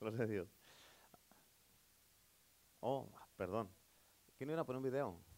Gloria. Oh, perdón. ¿Quién iba a poner un video?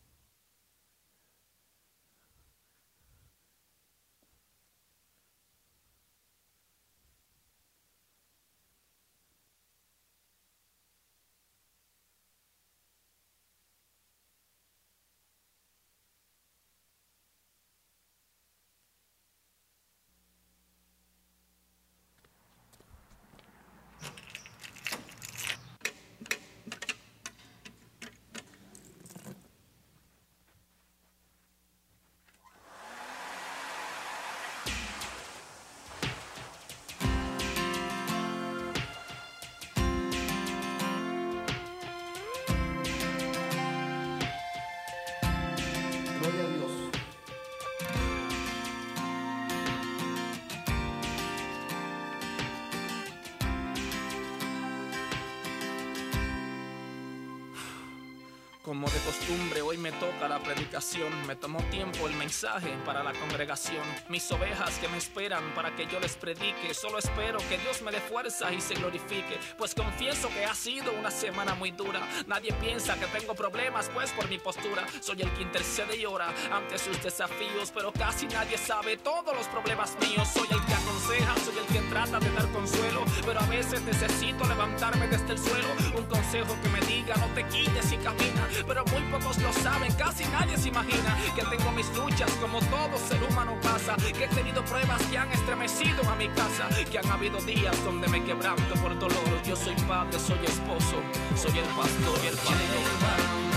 Como de costumbre, hoy me toca la predicación. Me tomó tiempo el mensaje para la congregación. Mis ovejas que me esperan para que yo les predique. Solo espero que Dios me dé fuerza y se glorifique. Pues confieso que ha sido una semana muy dura. Nadie piensa que tengo problemas, pues por mi postura. Soy el que intercede y ora ante sus desafíos. Pero casi nadie sabe todos los problemas míos. Soy el que aconseja, soy el que trata de dar consuelo. Pero a veces necesito levantarme desde el suelo. Un consejo que me diga, no te quites y camina. Pero muy pocos lo saben, casi nadie se imagina que tengo mis luchas como todo ser humano pasa. Que he tenido pruebas que han estremecido a mi casa. Que han habido días donde me quebranto por dolor. Yo soy padre, soy esposo, soy el pastor y el pastor.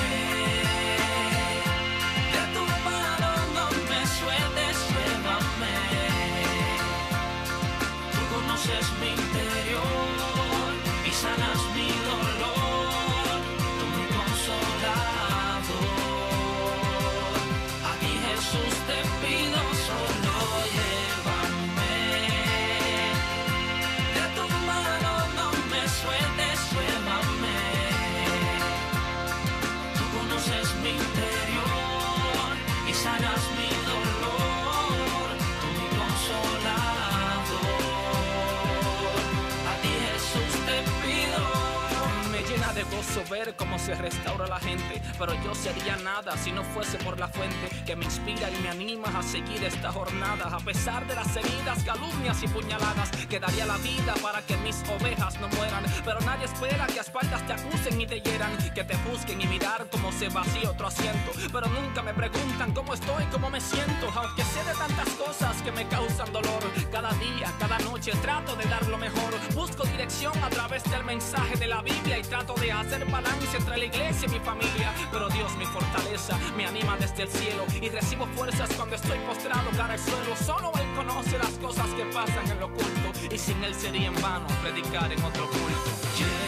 Ver cómo se restaura la gente, pero yo sería nada si no fuese por la fuente que me inspira y me anima a seguir esta jornada. A pesar de las heridas, calumnias y puñaladas, que daría la vida para que mis ovejas no mueran. Pero nadie espera que a espaldas te acusen y te hieran, que te busquen y mirar cómo se vacía otro asiento. Pero nunca me preguntan cómo estoy, cómo me siento, aunque sé de tantas cosas que me causan dolor. Cada día, cada noche trato de dar lo mejor. Busco dirección a través del mensaje de la Biblia y trato de hacer balance entre la iglesia y mi familia. Pero Dios, mi fortaleza, me anima desde el cielo y recibo fuerzas cuando estoy postrado cara al suelo. Solo Él conoce las cosas que pasan en lo oculto y sin Él sería en vano predicar en otro culto.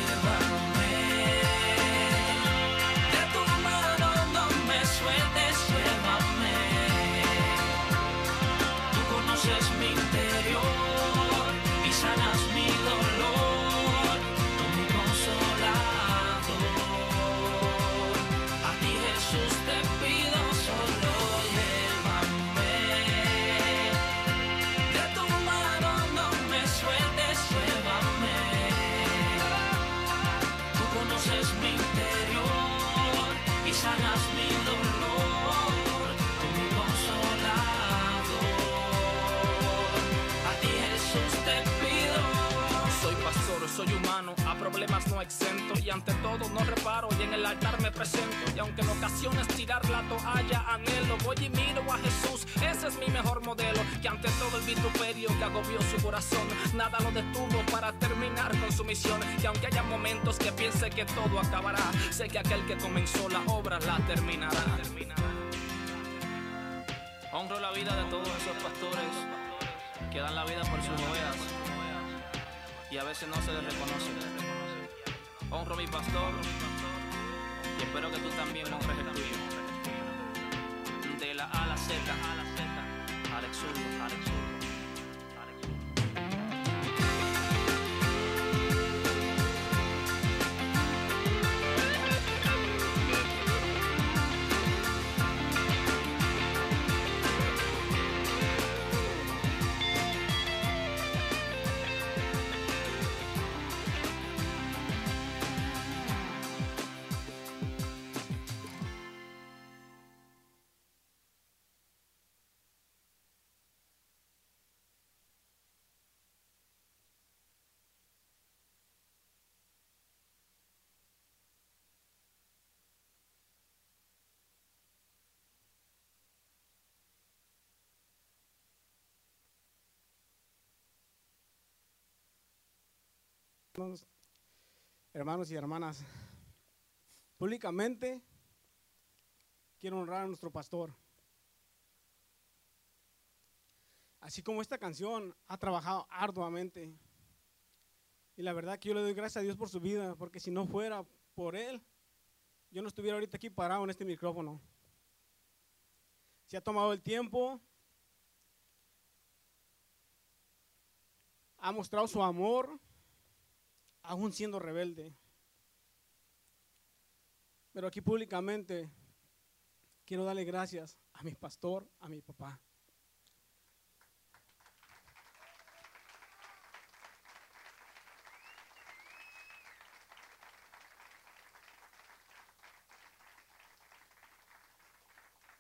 Ante todo no reparo y en el altar me presento y aunque en ocasiones tirar la toalla anhelo, voy y miro a Jesús, ese es mi mejor modelo que ante todo el vituperio que agobió su corazón, nada lo detuvo para terminar con su misión y aunque haya momentos que piense que todo acabará, sé que aquel que comenzó la obra la terminará. Honro la vida de todos esos pastores que dan la vida por sus ovejas y a veces no se les reconoce. Honro mi pastor y espero que tú también honres el tuyo. De la A a la Z, Alex Zurdo, Alex Zurdo. Hermanos y hermanas, públicamente quiero honrar a nuestro pastor. Así como esta canción ha trabajado arduamente. Y la verdad que yo le doy gracias a Dios por su vida, porque si no fuera por él, yo no estuviera ahorita aquí parado en este micrófono. Se ha tomado el tiempo, ha mostrado su amor, aún siendo rebelde. Pero aquí públicamente quiero darle gracias a mi pastor, a mi papá.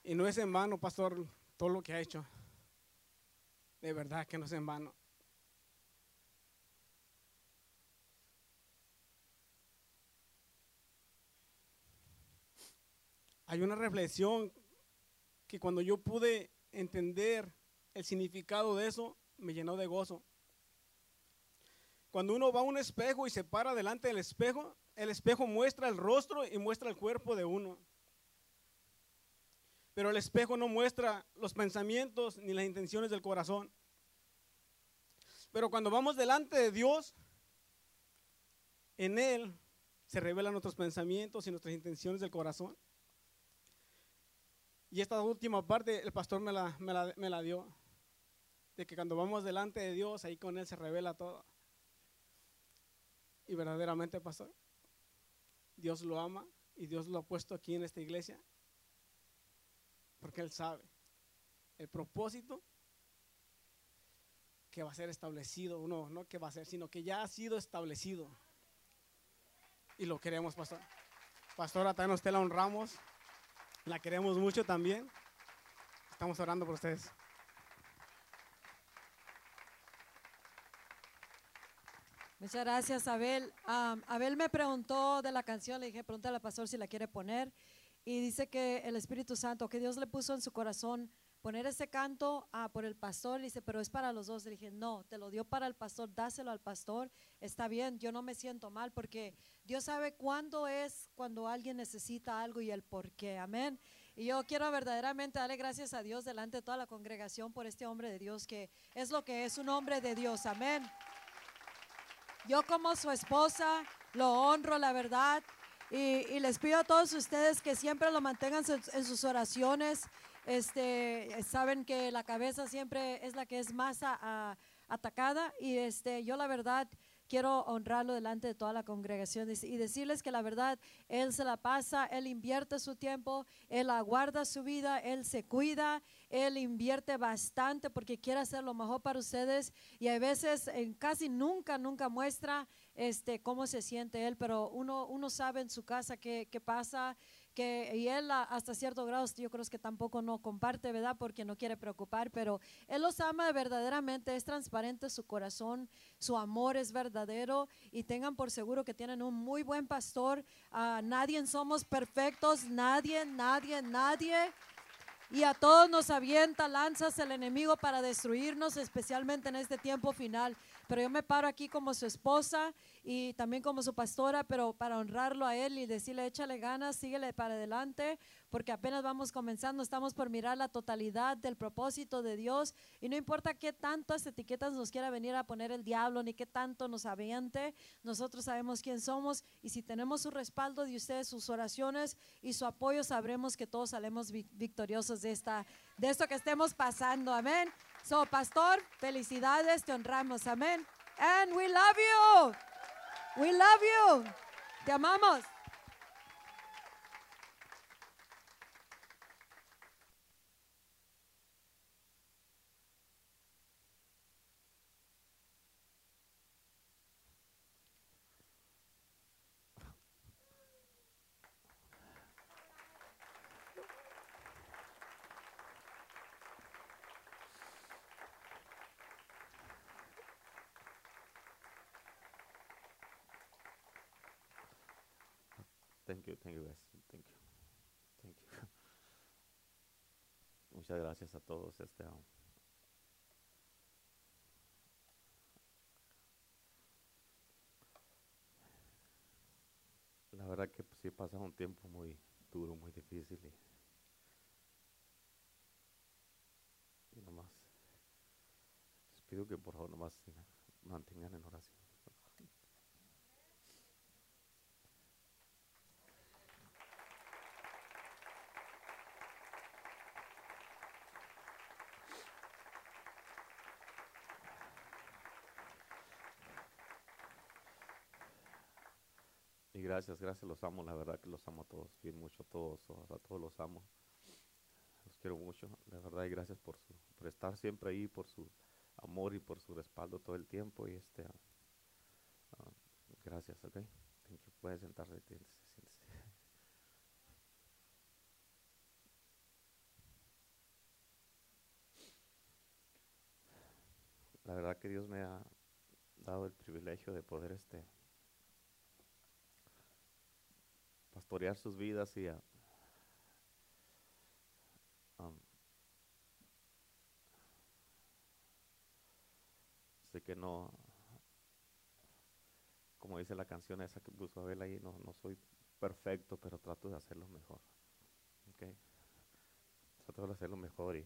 Y no es en vano, pastor, todo lo que ha hecho. De verdad que no es en vano. Hay una reflexión que cuando yo pude entender el significado de eso, me llenó de gozo. Cuando uno va a un espejo y se para delante del espejo, el espejo muestra el rostro y muestra el cuerpo de uno. Pero el espejo no muestra los pensamientos ni las intenciones del corazón. Pero cuando vamos delante de Dios, en Él se revelan nuestros pensamientos y nuestras intenciones del corazón. Y esta última parte el pastor me la, me la, dio. De que cuando vamos delante de Dios, ahí con Él se revela todo. Y verdaderamente, pastor, Dios lo ama y Dios lo ha puesto aquí en esta iglesia porque Él sabe el propósito que va a ser establecido, no, no que va a ser, sino que ya ha sido establecido. Y lo queremos, pastor. Pastora, también usted la honramos, la queremos mucho también. Estamos orando por ustedes. Muchas gracias, Abel. Abel me preguntó de la canción, le dije, pregúntale al pastor si la quiere poner y dice que el Espíritu Santo, que Dios le puso en su corazón poner ese canto ah, por el pastor, dice, pero es para los dos. Le dije, no, te lo dio para el pastor, dáselo al pastor, está bien, yo no me siento mal porque Dios sabe cuándo es cuando alguien necesita algo y el por qué, amén. Y yo quiero verdaderamente darle gracias a Dios delante de toda la congregación por este hombre de Dios que es lo que es un hombre de Dios, amén. Yo como su esposa lo honro, la verdad. Y, les pido a todos ustedes que siempre lo mantengan en sus oraciones. Este, saben que la cabeza siempre es la que es más atacada y este, yo la verdad quiero honrarlo delante de toda la congregación y decirles que la verdad, Él se la pasa, Él invierte su tiempo, Él aguarda su vida, Él se cuida, Él invierte bastante porque quiere hacer lo mejor para ustedes y a veces casi nunca, nunca muestra este, cómo se siente Él, pero uno, uno sabe en su casa qué, qué pasa que, y él hasta cierto grado yo creo que tampoco no comparte, ¿verdad? Porque no quiere preocupar, pero él los ama verdaderamente, es transparente su corazón, su amor es verdadero y tengan por seguro que tienen un muy buen pastor. Uh, nadie somos perfectos, nadie, nadie, nadie. Y a todos nos avienta lanzas el enemigo para destruirnos, especialmente en este tiempo final. Pero yo me paro aquí como su esposa y también como su pastora, pero para honrarlo a él y decirle, échale ganas, síguele para adelante, porque apenas vamos comenzando, estamos por mirar la totalidad del propósito de Dios y no importa qué tantas etiquetas nos quiera venir a poner el diablo, ni qué tanto nos aviente, nosotros sabemos quién somos y si tenemos su respaldo de ustedes, sus oraciones y su apoyo, sabremos que todos salemos victoriosos de, esta, de esto que estemos pasando. Amén. So, pastor, felicidades, te honramos. Amén. And we love you. We love you. Te amamos. you, thank you Muchas gracias a todos. Este, um, la verdad que pues, sí pasa un tiempo muy duro, muy difícil. Y, y nomás les pido que por favor nomás eh, mantengan en oración. Gracias, gracias, los amo, la verdad que los amo a todos, bien mucho a todos, a todos los amo. Los quiero mucho, la verdad, y gracias por su, por estar siempre ahí, por su amor y por su respaldo todo el tiempo. Y este, ah, ah, gracias, ok. Thank you. Puede sentarse, siéntese, siéntese. La verdad que Dios me ha dado el privilegio de poder este pastorear sus vidas y a, am, sé que no como dice la canción esa que puso Abel ahí no, no soy perfecto pero trato de hacerlo mejor ¿ok? trato de hacerlo mejor y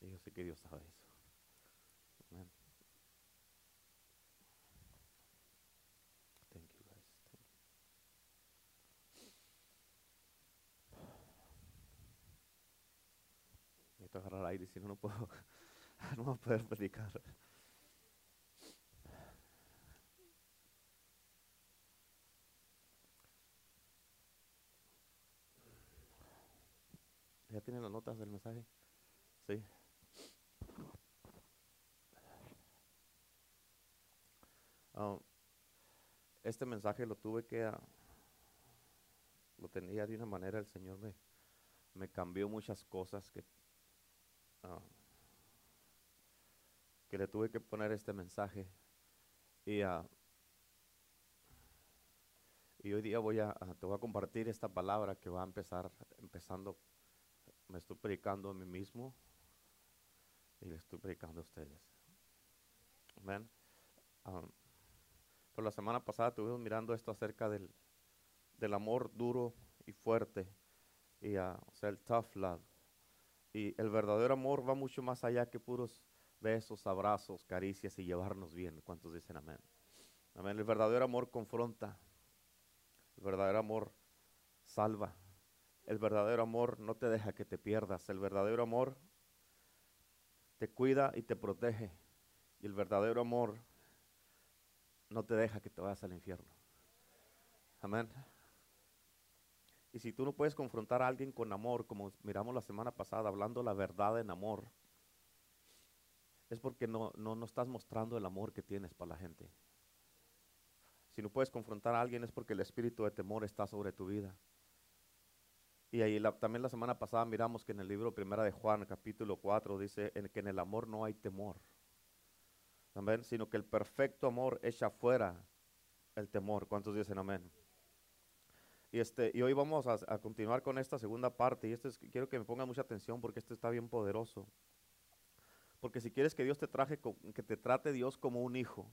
y yo sé que Dios sabe eso Amén. Thank you guys. Thank you. Agarrar aire, si no, no puedo, no voy a poder predicar. ¿Ya tienen las notas del mensaje? Sí. Ah, este mensaje lo tuve que, ah, lo tenía de una manera, el Señor me, me cambió muchas cosas que, ah, que le tuve que poner este mensaje. Y, ah, hoy día voy a, a- te voy a compartir esta palabra que va a empezar, empezando, me estoy predicando a mí mismo y le estoy predicando a ustedes. Amén. Ah, por la semana pasada estuvimos mirando esto acerca del, del amor duro y fuerte, y, ah, o sea, el tough love. Y el verdadero amor va mucho más allá que puros besos, abrazos, caricias y llevarnos bien. ¿Cuántos dicen amén? Amén. El verdadero amor confronta. El verdadero amor salva. El verdadero amor no te deja que te pierdas. El verdadero amor te cuida y te protege. Y el verdadero amor no te deja que te vayas al infierno. Amén. Y si tú no puedes confrontar a alguien con amor, como miramos la semana pasada, hablando la verdad en amor, es porque no, no, no estás mostrando el amor que tienes para la gente. Si no puedes confrontar a alguien es porque el espíritu de temor está sobre tu vida. Y ahí también la semana pasada miramos que en el libro Primera de Juan, capítulo 4, dice que en el amor no hay temor. Amén. Sino que el perfecto amor echa fuera el temor. ¿Cuántos dicen amén? Y, este, y hoy vamos a, a continuar con esta segunda parte. Y esto es, quiero que me pongan mucha atención porque esto está bien poderoso. Porque si quieres que Dios te, traje, que te trate Dios como un hijo,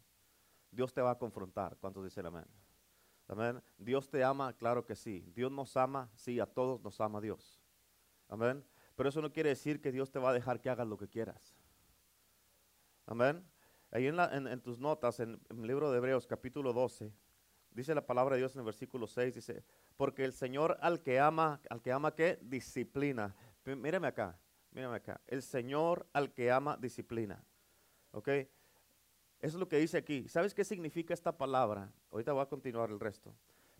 Dios te va a confrontar. ¿Cuántos dicen amén? Amén. Dios te ama, claro que sí. Dios nos ama, sí, a todos nos ama Dios. Amén. Pero eso no quiere decir que Dios te va a dejar que hagas lo que quieras. Amén. Ahí en- en tus notas, en, en el libro de Hebreos, capítulo 12, dice la palabra de Dios en el versículo 6, dice, porque el Señor al que ama, al que ama, ¿qué? Disciplina. Mí- Mírame acá, mírame acá. El Señor al que ama, disciplina. ¿Ok? Eso es lo que dice aquí. ¿Sabes qué significa esta palabra? Ahorita voy a continuar el resto.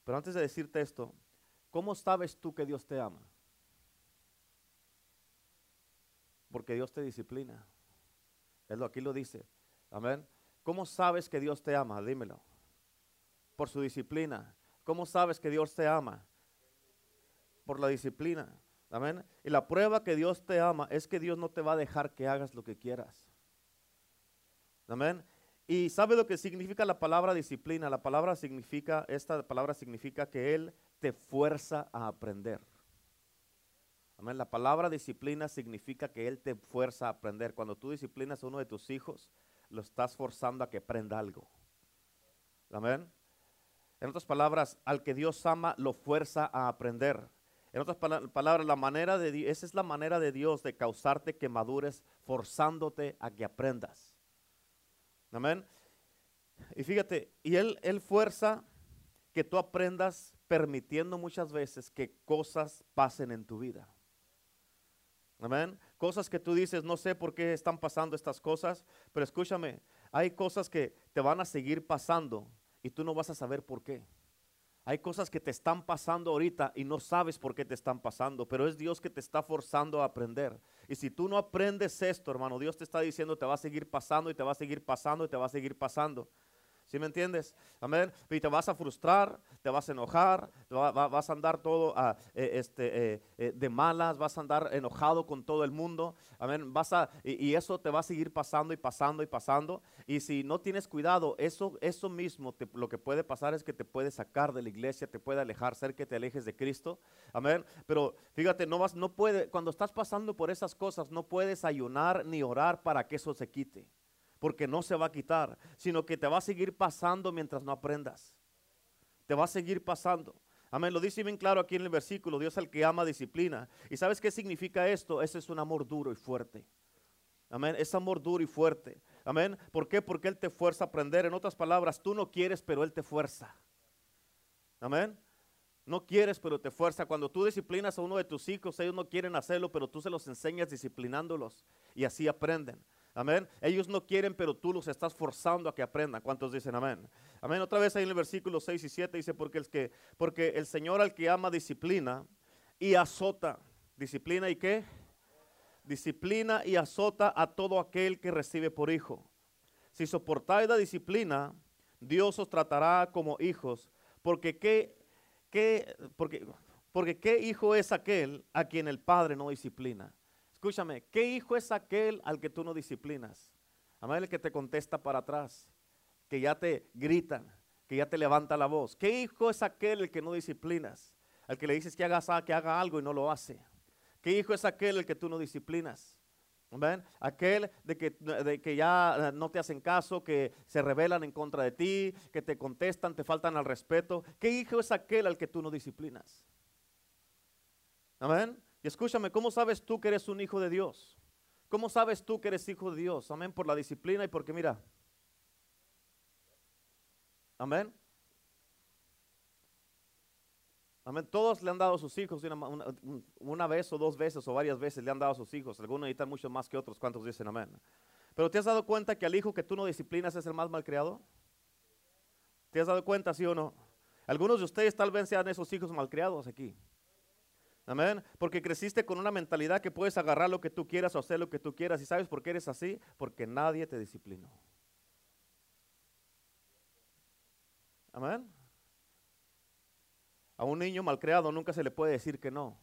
Pero antes de decirte esto, ¿cómo sabes tú que Dios te ama? Porque Dios te disciplina. Es lo aquí lo dice. Amén. ¿Cómo sabes que Dios te ama? Dímelo. Por su disciplina. ¿Cómo sabes que Dios te ama? Por la disciplina. Amén. Y la prueba que Dios te ama es que Dios no te va a dejar que hagas lo que quieras. Amén. Y ¿sabe lo que significa la palabra disciplina? La palabra significa, esta palabra significa que Él te fuerza a aprender. Amén. La palabra disciplina significa que Él te fuerza a aprender. Cuando tú disciplinas a uno de tus hijos, lo estás forzando a que aprenda algo. Amén. En otras palabras, al que Dios ama lo fuerza a aprender. En otras pala- palabras, la manera de esa es la manera de Dios de causarte que madures, forzándote a que aprendas. Amén. Y fíjate, y él, él fuerza que tú aprendas permitiendo muchas veces que cosas pasen en tu vida. Amén. Cosas que tú dices, no sé por qué están pasando estas cosas, pero escúchame, hay cosas que te van a seguir pasando y tú no vas a saber por qué. Hay cosas que te están pasando ahorita y no sabes por qué te están pasando, pero es Dios que te está forzando a aprender. Y si tú no aprendes esto, hermano, Dios te está diciendo, te va a seguir pasando y te va a seguir pasando y te va a seguir pasando. ¿Sí me entiendes? Amén. Y te vas a frustrar, te vas a enojar, vas a andar todo ah, eh, este, eh, eh, de malas, vas a andar enojado con todo el mundo. Amén. Vas a, y, y eso te va a seguir pasando y pasando y pasando. Y si no tienes cuidado, eso, eso mismo te- lo que puede pasar es que te puede sacar de la iglesia, te puede alejar, ser que te alejes de Cristo. Amén. Pero fíjate, no vas, no puede, cuando estás pasando por esas cosas, no puedes ayunar ni orar para que eso se quite porque no se va a quitar, sino que te va a seguir pasando mientras no aprendas. Te va a seguir pasando. Amén, lo dice bien claro aquí en el versículo, Dios al que ama disciplina. ¿Y sabes qué significa esto? Ese es un amor duro y fuerte. Amén, es amor duro y fuerte. Amén, ¿por qué? Porque Él te fuerza a aprender. En otras palabras, tú no quieres, pero Él te fuerza. Amén. No quieres, pero te fuerza. Cuando tú disciplinas a uno de tus hijos, ellos no quieren hacerlo, pero tú se los enseñas disciplinándolos y así aprenden. Amén. Ellos no quieren, pero tú los estás forzando a que aprendan. ¿Cuántos dicen amén? Amén. Otra vez ahí en el versículo 6 y 7 dice, porque, el que, porque el Señor al que ama disciplina y azota. ¿Disciplina y qué? Disciplina y azota a todo aquel que recibe por hijo. Si soportáis la disciplina, Dios os tratará como hijos. Porque qué, qué, porque, porque qué hijo es aquel a quien el Padre no disciplina. Escúchame, ¿qué hijo es aquel al que tú no disciplinas? Amén, el que te contesta para atrás, que ya te gritan, que ya te levanta la voz. ¿Qué hijo es aquel el que no disciplinas? Al que le dices que haga, que haga algo y no lo hace. ¿Qué hijo es aquel el que tú no disciplinas? Amén. Aquel de que, de que ya eh, no te hacen caso, que se rebelan en contra de ti, que te contestan, te faltan al respeto. ¿Qué hijo es aquel al que tú no disciplinas? Amén. Y escúchame, ¿cómo sabes tú que eres un hijo de Dios? ¿Cómo sabes tú que eres hijo de Dios? Amén, por la disciplina y porque mira. Amén. Amén. Todos le han dado a sus hijos una, una- un- una vez o dos veces o varias veces le han dado a sus hijos. Algunos necesitan mucho más que otros. ¿Cuántos dicen amén? Pero ¿te has dado cuenta que al hijo que tú no disciplinas es el más malcriado? ¿Te has dado cuenta, sí o no? Algunos de ustedes tal vez sean esos hijos malcriados aquí. Amén. Porque creciste con una mentalidad que puedes agarrar lo que tú quieras o hacer lo que tú quieras. ¿Y sabes por qué eres así? Porque nadie te disciplinó. Amén. A un niño malcriado nunca se le puede decir que no,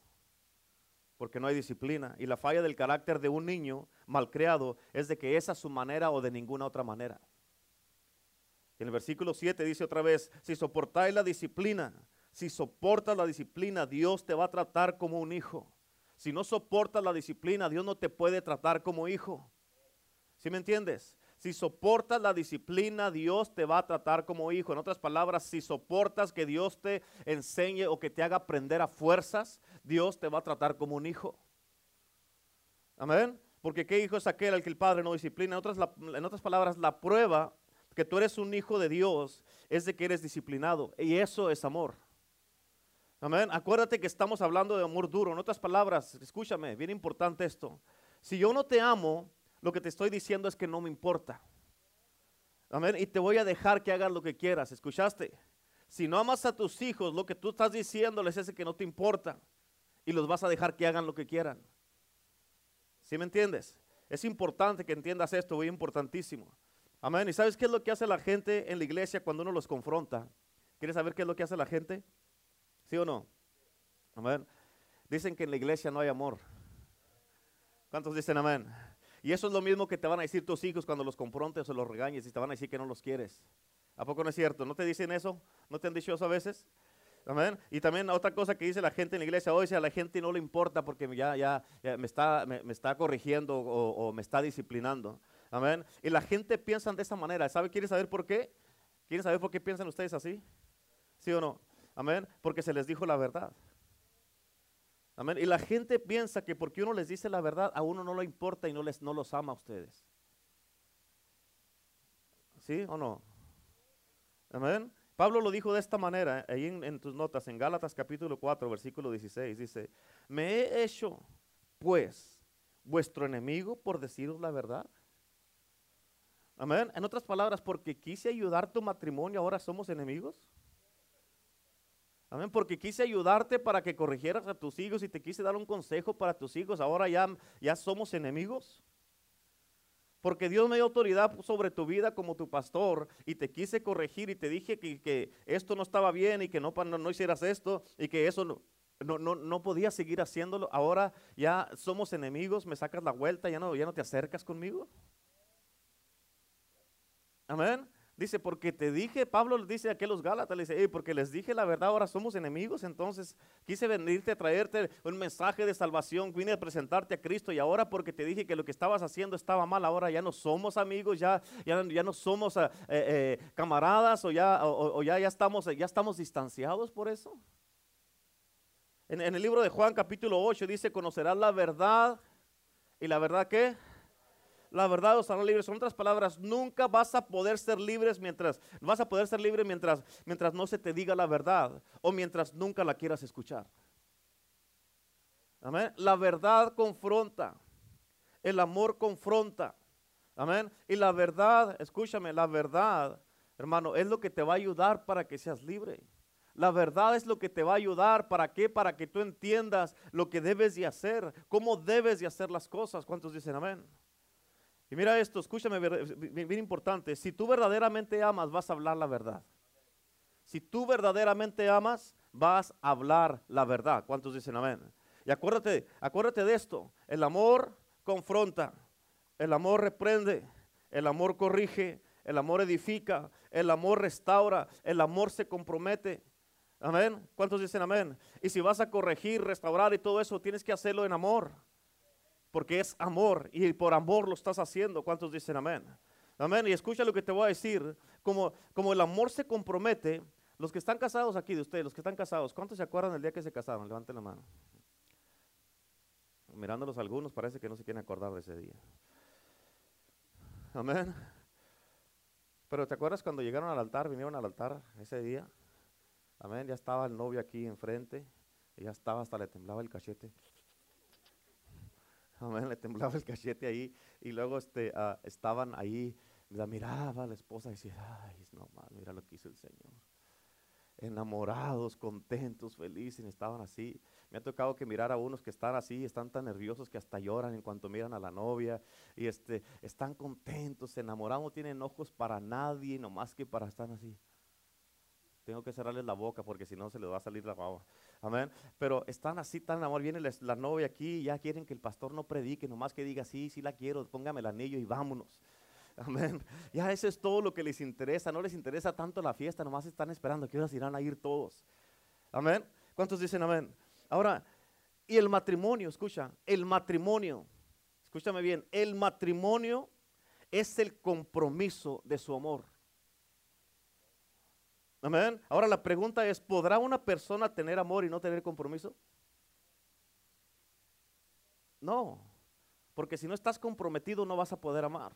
porque no hay disciplina. Y la falla del carácter de un niño malcriado es de que esa es su manera o de ninguna otra manera. En el versículo 7 dice otra vez, si soportáis la disciplina, si soportas la disciplina, Dios te va a tratar como un hijo. Si no soportas la disciplina, Dios no te puede tratar como hijo. ¿Sí me entiendes? Si soportas la disciplina, Dios te va a tratar como hijo. En otras palabras, si soportas que Dios te enseñe o que te haga aprender a fuerzas, Dios te va a tratar como un hijo. Amén. Porque qué hijo es aquel al que el padre no disciplina. En otras, en otras palabras, la prueba que tú eres un hijo de Dios es de que eres disciplinado. Y eso es amor. Amén. Acuérdate que estamos hablando de amor duro. En otras palabras, escúchame, bien importante esto. Si yo no te amo, lo que te estoy diciendo es que no me importa. Amén. Y te voy a dejar que hagas lo que quieras. ¿Escuchaste? Si no amas a tus hijos, lo que tú estás diciéndoles es que no te importa. Y los vas a dejar que hagan lo que quieran. ¿Sí me entiendes? Es importante que entiendas esto, muy importantísimo. Amén. ¿Y sabes qué es lo que hace la gente en la iglesia cuando uno los confronta? ¿Quieres saber qué es lo que hace la gente? ¿Sí o no? Amén. Dicen que en la iglesia no hay amor. ¿Cuántos dicen amén? Y eso es lo mismo que te van a decir tus hijos cuando los confrontes o los regañes y te van a decir que no los quieres. ¿A poco no es cierto? ¿No te dicen eso? ¿No te han dicho eso a veces? Amén. Y también otra cosa que dice la gente en la iglesia hoy, si a la gente no le importa porque ya, ya, me, está, me, está corrigiendo o, me está disciplinando. Amén. Y la gente piensa de esa manera. ¿Sabe? ¿Quieres saber por qué? ¿Quieren saber por qué piensan ustedes así? ¿Sí o no? Amén. Porque se les dijo la verdad. Amén. Y la gente piensa que porque uno les dice la verdad, a uno no le importa y no, les, no los ama a ustedes. ¿Sí o no? Amén. Pablo lo dijo de esta manera, eh, ahí en, tus notas, en Gálatas capítulo 4, versículo 16, dice, me he hecho, pues, vuestro enemigo por deciros la verdad. Amén. En otras palabras, porque quise ayudar tu matrimonio, ahora somos enemigos. Amén. Porque quise ayudarte para que corrigieras a tus hijos y te quise dar un consejo para tus hijos, ahora ya, ya somos enemigos. Porque Dios me dio autoridad sobre tu vida como tu pastor y te quise corregir y te dije que, que esto no estaba bien y que no, no, no hicieras esto y que eso no, no, no, no podías seguir haciéndolo. Ahora ya somos enemigos, me sacas la vuelta, ya no, ya no te acercas conmigo. Amén. Dice, porque te dije, Pablo le dice a aquellos Gálatas, le dice, "Ey, porque les dije la verdad, ahora somos enemigos, entonces quise venirte a traerte un mensaje de salvación, vine a presentarte a Cristo y ahora porque te dije que lo que estabas haciendo estaba mal, ahora ya no somos amigos, ya, ya, ya no somos eh, eh, camaradas o ya, o, ya, ya, estamos, ya estamos distanciados por eso. En, en el libro de Juan capítulo 8 dice, conocerás la verdad y la verdad qué? La verdad os hará libres. En otras palabras, nunca vas a poder ser libres mientras, vas a poder ser libre mientras, mientras no se te diga la verdad o mientras nunca la quieras escuchar. Amén. La verdad confronta. El amor confronta. Amén. Y la verdad, escúchame, la verdad, hermano, es lo que te va a ayudar para que seas libre. La verdad es lo que te va a ayudar. ¿Para qué? Para que tú entiendas lo que debes de hacer, cómo debes de hacer las cosas. ¿Cuántos dicen amén? Y mira esto, escúchame, bien, bien importante. Si tú verdaderamente amas, vas a hablar la verdad. Si tú verdaderamente amas, vas a hablar la verdad. ¿Cuántos dicen amén? Y acuérdate, acuérdate de esto. El amor confronta, el amor reprende, el amor corrige, el amor edifica, el amor restaura, el amor se compromete. Amén. ¿Cuántos dicen amén? Y si vas a corregir, restaurar y todo eso, tienes que hacerlo en amor porque es amor y por amor lo estás haciendo. ¿Cuántos dicen amén? Amén. Y escucha lo que te voy a decir. Como, como el amor se compromete, los que están casados aquí de ustedes, los que están casados, ¿cuántos se acuerdan del día que se casaron? Levanten la mano. Mirándolos algunos, parece que no se quieren acordar de ese día. Amén. Pero ¿te acuerdas cuando llegaron al altar, vinieron al altar ese día? Amén. Ya estaba el novio aquí enfrente. Ya estaba, hasta le temblaba el cachete. Le temblaba el cachete ahí y luego este, ah, estaban ahí, la miraba la esposa y decía, ay, no más, mira lo que hizo el Señor. Enamorados, contentos, felices, estaban así. Me ha tocado que mirar a unos que están así, están tan nerviosos que hasta lloran en cuanto miran a la novia y este, están contentos, enamorados, no tienen ojos para nadie, nomás que para estar así. Tengo que cerrarles la boca porque si no se les va a salir la baba. Amén. Pero están así tan amor. Viene la, novia aquí ya quieren que el pastor no predique, nomás que diga, sí, sí la quiero, póngame el anillo y vámonos. Amén. Ya eso es todo lo que les interesa. No les interesa tanto la fiesta, nomás están esperando que horas irán a ir todos. Amén. ¿Cuántos dicen amén? Ahora, y el matrimonio, escucha, el matrimonio, escúchame bien, el matrimonio es el compromiso de su amor. Amén. Ahora la pregunta es, ¿podrá una persona tener amor y no tener compromiso? No, porque si no estás comprometido no vas a poder amar.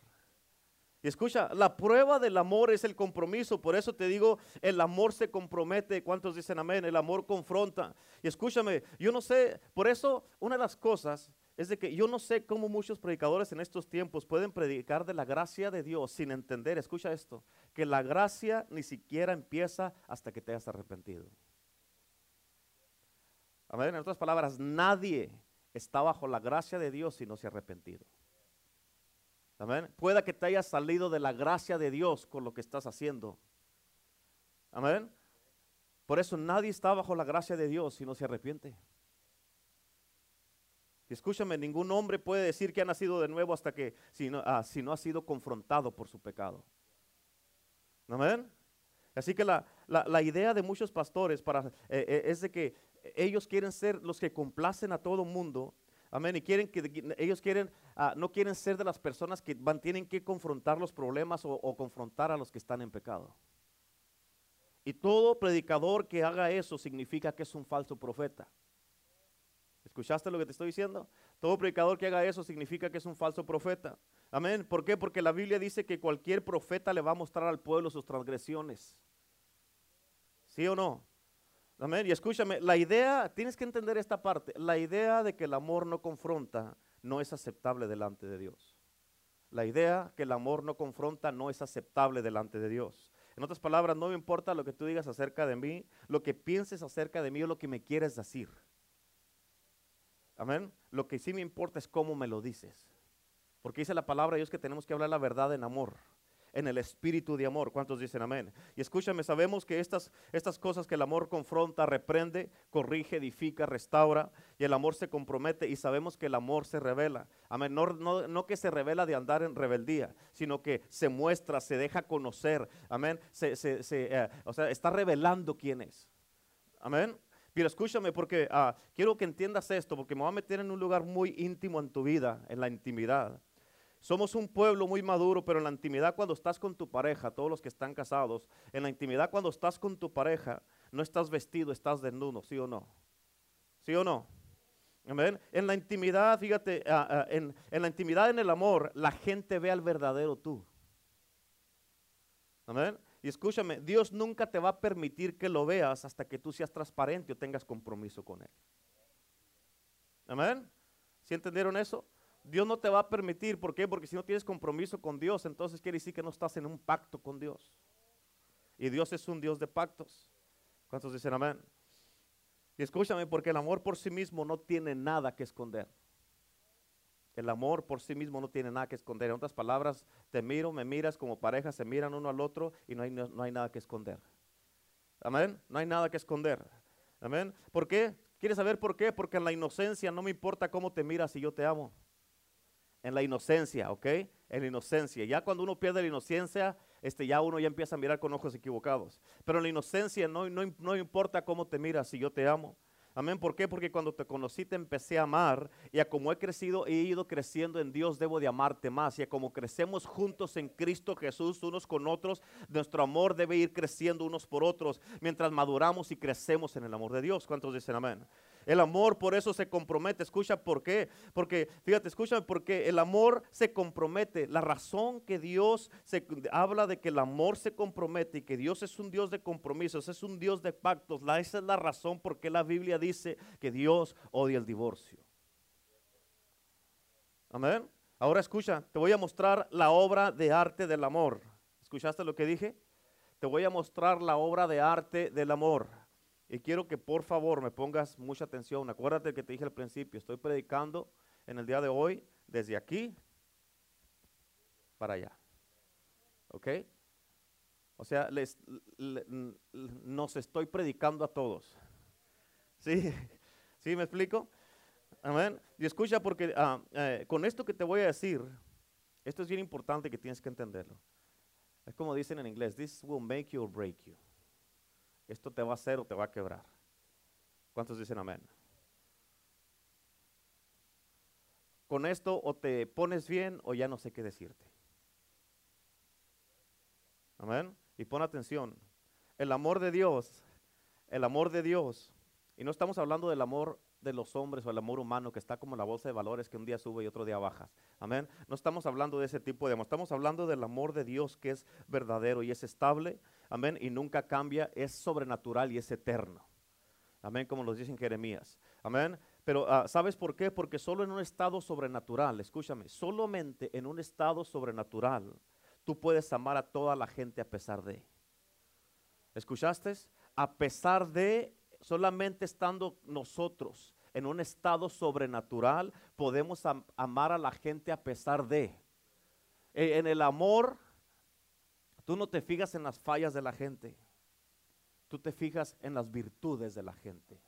Y escucha, la prueba del amor es el compromiso, por eso te digo, el amor se compromete, ¿cuántos dicen amén? El amor confronta. Y escúchame, yo no sé, por eso una de las cosas es de que yo no sé cómo muchos predicadores en estos tiempos pueden predicar de la gracia de Dios sin entender, escucha esto, que la gracia ni siquiera empieza hasta que te hayas arrepentido. Amén. En otras palabras, nadie está bajo la gracia de Dios si no se ha arrepentido. Amén. Pueda que te hayas salido de la gracia de Dios con lo que estás haciendo. Amén. Por eso nadie está bajo la gracia de Dios si no se arrepiente. Escúchame, ningún hombre puede decir que ha nacido de nuevo hasta que, si no, ah, no ha sido confrontado por su pecado. Amén. Así que la, idea de muchos pastores eh, eh, es de que ellos quieren ser los que complacen a todo mundo. Amén. Y quieren que ellos quieren, ah, no quieren ser de las personas que tienen que confrontar los problemas o confrontar a los que están en pecado. Y todo predicador que haga eso significa que es un falso profeta. ¿Escuchaste lo que te estoy diciendo? Todo predicador que haga eso significa que es un falso profeta. Amén. ¿Por qué? Porque la Biblia dice que cualquier profeta le va a mostrar al pueblo sus transgresiones. ¿Sí o no? Amén. Y escúchame, la idea, tienes que entender esta parte, la idea de que el amor no confronta no es aceptable delante de Dios. La idea que el amor no confronta no es aceptable delante de Dios. En otras palabras, no me importa lo que tú digas acerca de mí, lo que pienses acerca de mí o lo que me quieres decir. Amén. Lo que sí me importa es cómo me lo dices. Porque dice la palabra de Dios que tenemos que hablar la verdad en amor, en el espíritu de amor. ¿Cuántos dicen amén? Y escúchame, sabemos que estas, estas cosas que el amor confronta, reprende, corrige, edifica, restaura, y el amor se compromete, y sabemos que el amor se revela. Amén. No, no, no que se revela de andar en rebeldía, sino que se muestra, se deja conocer. Amén. Se, se, se, eh, o sea, está revelando quién es. Amén. Pero escúchame porque ah, quiero que entiendas esto, porque me voy a meter en un lugar muy íntimo en tu vida, en la intimidad. Somos un pueblo muy maduro, pero en la intimidad cuando estás con tu pareja, todos los que están casados, en la intimidad cuando estás con tu pareja, no estás vestido, estás desnudo, ¿sí o no? ¿Sí o no? Amén. En la intimidad, fíjate, ah, ah, en, en la intimidad, en el amor, la gente ve al verdadero tú. Amén. Y escúchame, Dios nunca te va a permitir que lo veas hasta que tú seas transparente o tengas compromiso con Él. Amén. ¿Sí entendieron eso? Dios no te va a permitir, ¿por qué? Porque si no tienes compromiso con Dios, entonces quiere decir que no estás en un pacto con Dios. Y Dios es un Dios de pactos. ¿Cuántos dicen amén? Y escúchame, porque el amor por sí mismo no tiene nada que esconder. El amor por sí mismo no tiene nada que esconder. En otras palabras, te miro, me miras como pareja, se miran uno al otro y no hay, no, hay nada que esconder. Amén. No hay nada que esconder. Amén. ¿Por qué? ¿Quieres saber por qué? Porque en la inocencia no me importa cómo te miras si yo te amo. En la inocencia, ¿ok? En la inocencia. Ya cuando uno pierde la inocencia, este, ya uno ya empieza a mirar con ojos equivocados. Pero en la inocencia no, no, no importa cómo te miras si yo te amo. Amén. ¿Por qué? Porque cuando te conocí te empecé a amar y a como he crecido, he ido creciendo en Dios, debo de amarte más. Y a como crecemos juntos en Cristo Jesús unos con otros, nuestro amor debe ir creciendo unos por otros mientras maduramos y crecemos en el amor de Dios. ¿Cuántos dicen amén? El amor por eso se compromete. Escucha por qué. Porque, fíjate, escúchame, porque el amor se compromete. La razón que Dios se habla de que el amor se compromete y que Dios es un Dios de compromisos, es un Dios de pactos. La, esa es la razón por qué la Biblia dice que Dios odia el divorcio. Amén. Ahora escucha, te voy a mostrar la obra de arte del amor. ¿Escuchaste lo que dije? Te voy a mostrar la obra de arte del amor. Y quiero que por favor me pongas mucha atención. Acuérdate que te dije al principio, estoy predicando en el día de hoy desde aquí para allá. ¿Ok? O sea, les, nos estoy predicando a todos. ¿Sí? ¿Sí me explico? Amén. Y escucha porque ah, eh, con esto que te voy a decir, esto es bien importante que tienes que entenderlo. Es como dicen en inglés, this will make you or break you esto te va a hacer o te va a quebrar. ¿Cuántos dicen amén? Con esto o te pones bien o ya no sé qué decirte. Amén. Y pon atención. El amor de Dios, el amor de Dios, y no estamos hablando del amor de los hombres o el amor humano que está como la bolsa de valores que un día sube y otro día bajas. Amén. No estamos hablando de ese tipo de amor. Estamos hablando del amor de Dios que es verdadero y es estable. Amén. Y nunca cambia. Es sobrenatural y es eterno. Amén. Como nos dice en Jeremías. Amén. Pero ah, ¿sabes por qué? Porque solo en un estado sobrenatural, escúchame, solamente en un estado sobrenatural tú puedes amar a toda la gente a pesar de. ¿Escuchaste? A pesar de solamente estando nosotros en un estado sobrenatural, podemos amar a la gente a pesar de. E, en el amor, tú no te fijas en las fallas de la gente, tú te fijas en las virtudes de la gente.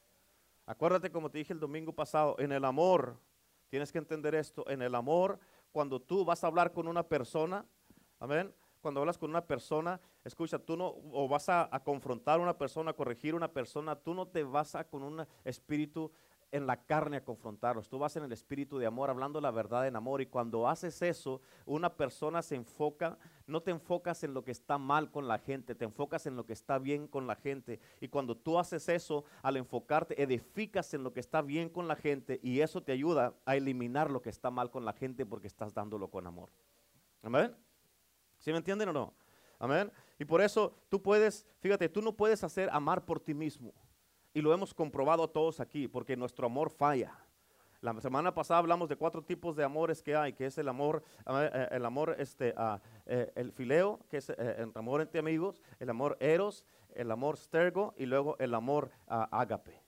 Acuérdate como te dije el domingo pasado, en el amor, tienes que entender esto, en el amor, cuando tú vas a hablar con una persona, amén, cuando hablas con una persona, escucha, tú no, o vas a, confrontar a una persona, a corregir a una persona, tú no te vas a con un espíritu en la carne a confrontarlos, tú vas en el espíritu de amor, hablando la verdad en amor. Y cuando haces eso, una persona se enfoca, no te enfocas en lo que está mal con la gente, te enfocas en lo que está bien con la gente. Y cuando tú haces eso, al enfocarte, edificas en lo que está bien con la gente y eso te ayuda a eliminar lo que está mal con la gente porque estás dándolo con amor. Amén. ¿Sí me entienden o no? Amén. Y por eso tú puedes, fíjate, tú no puedes hacer amar por ti mismo. Y lo hemos comprobado todos aquí, porque nuestro amor falla. La semana pasada hablamos de cuatro tipos de amores que hay, que es el amor, eh, el amor, este, eh, el fileo, que es eh, el amor entre amigos, el amor eros, el amor stergo y luego el amor ah, ágape.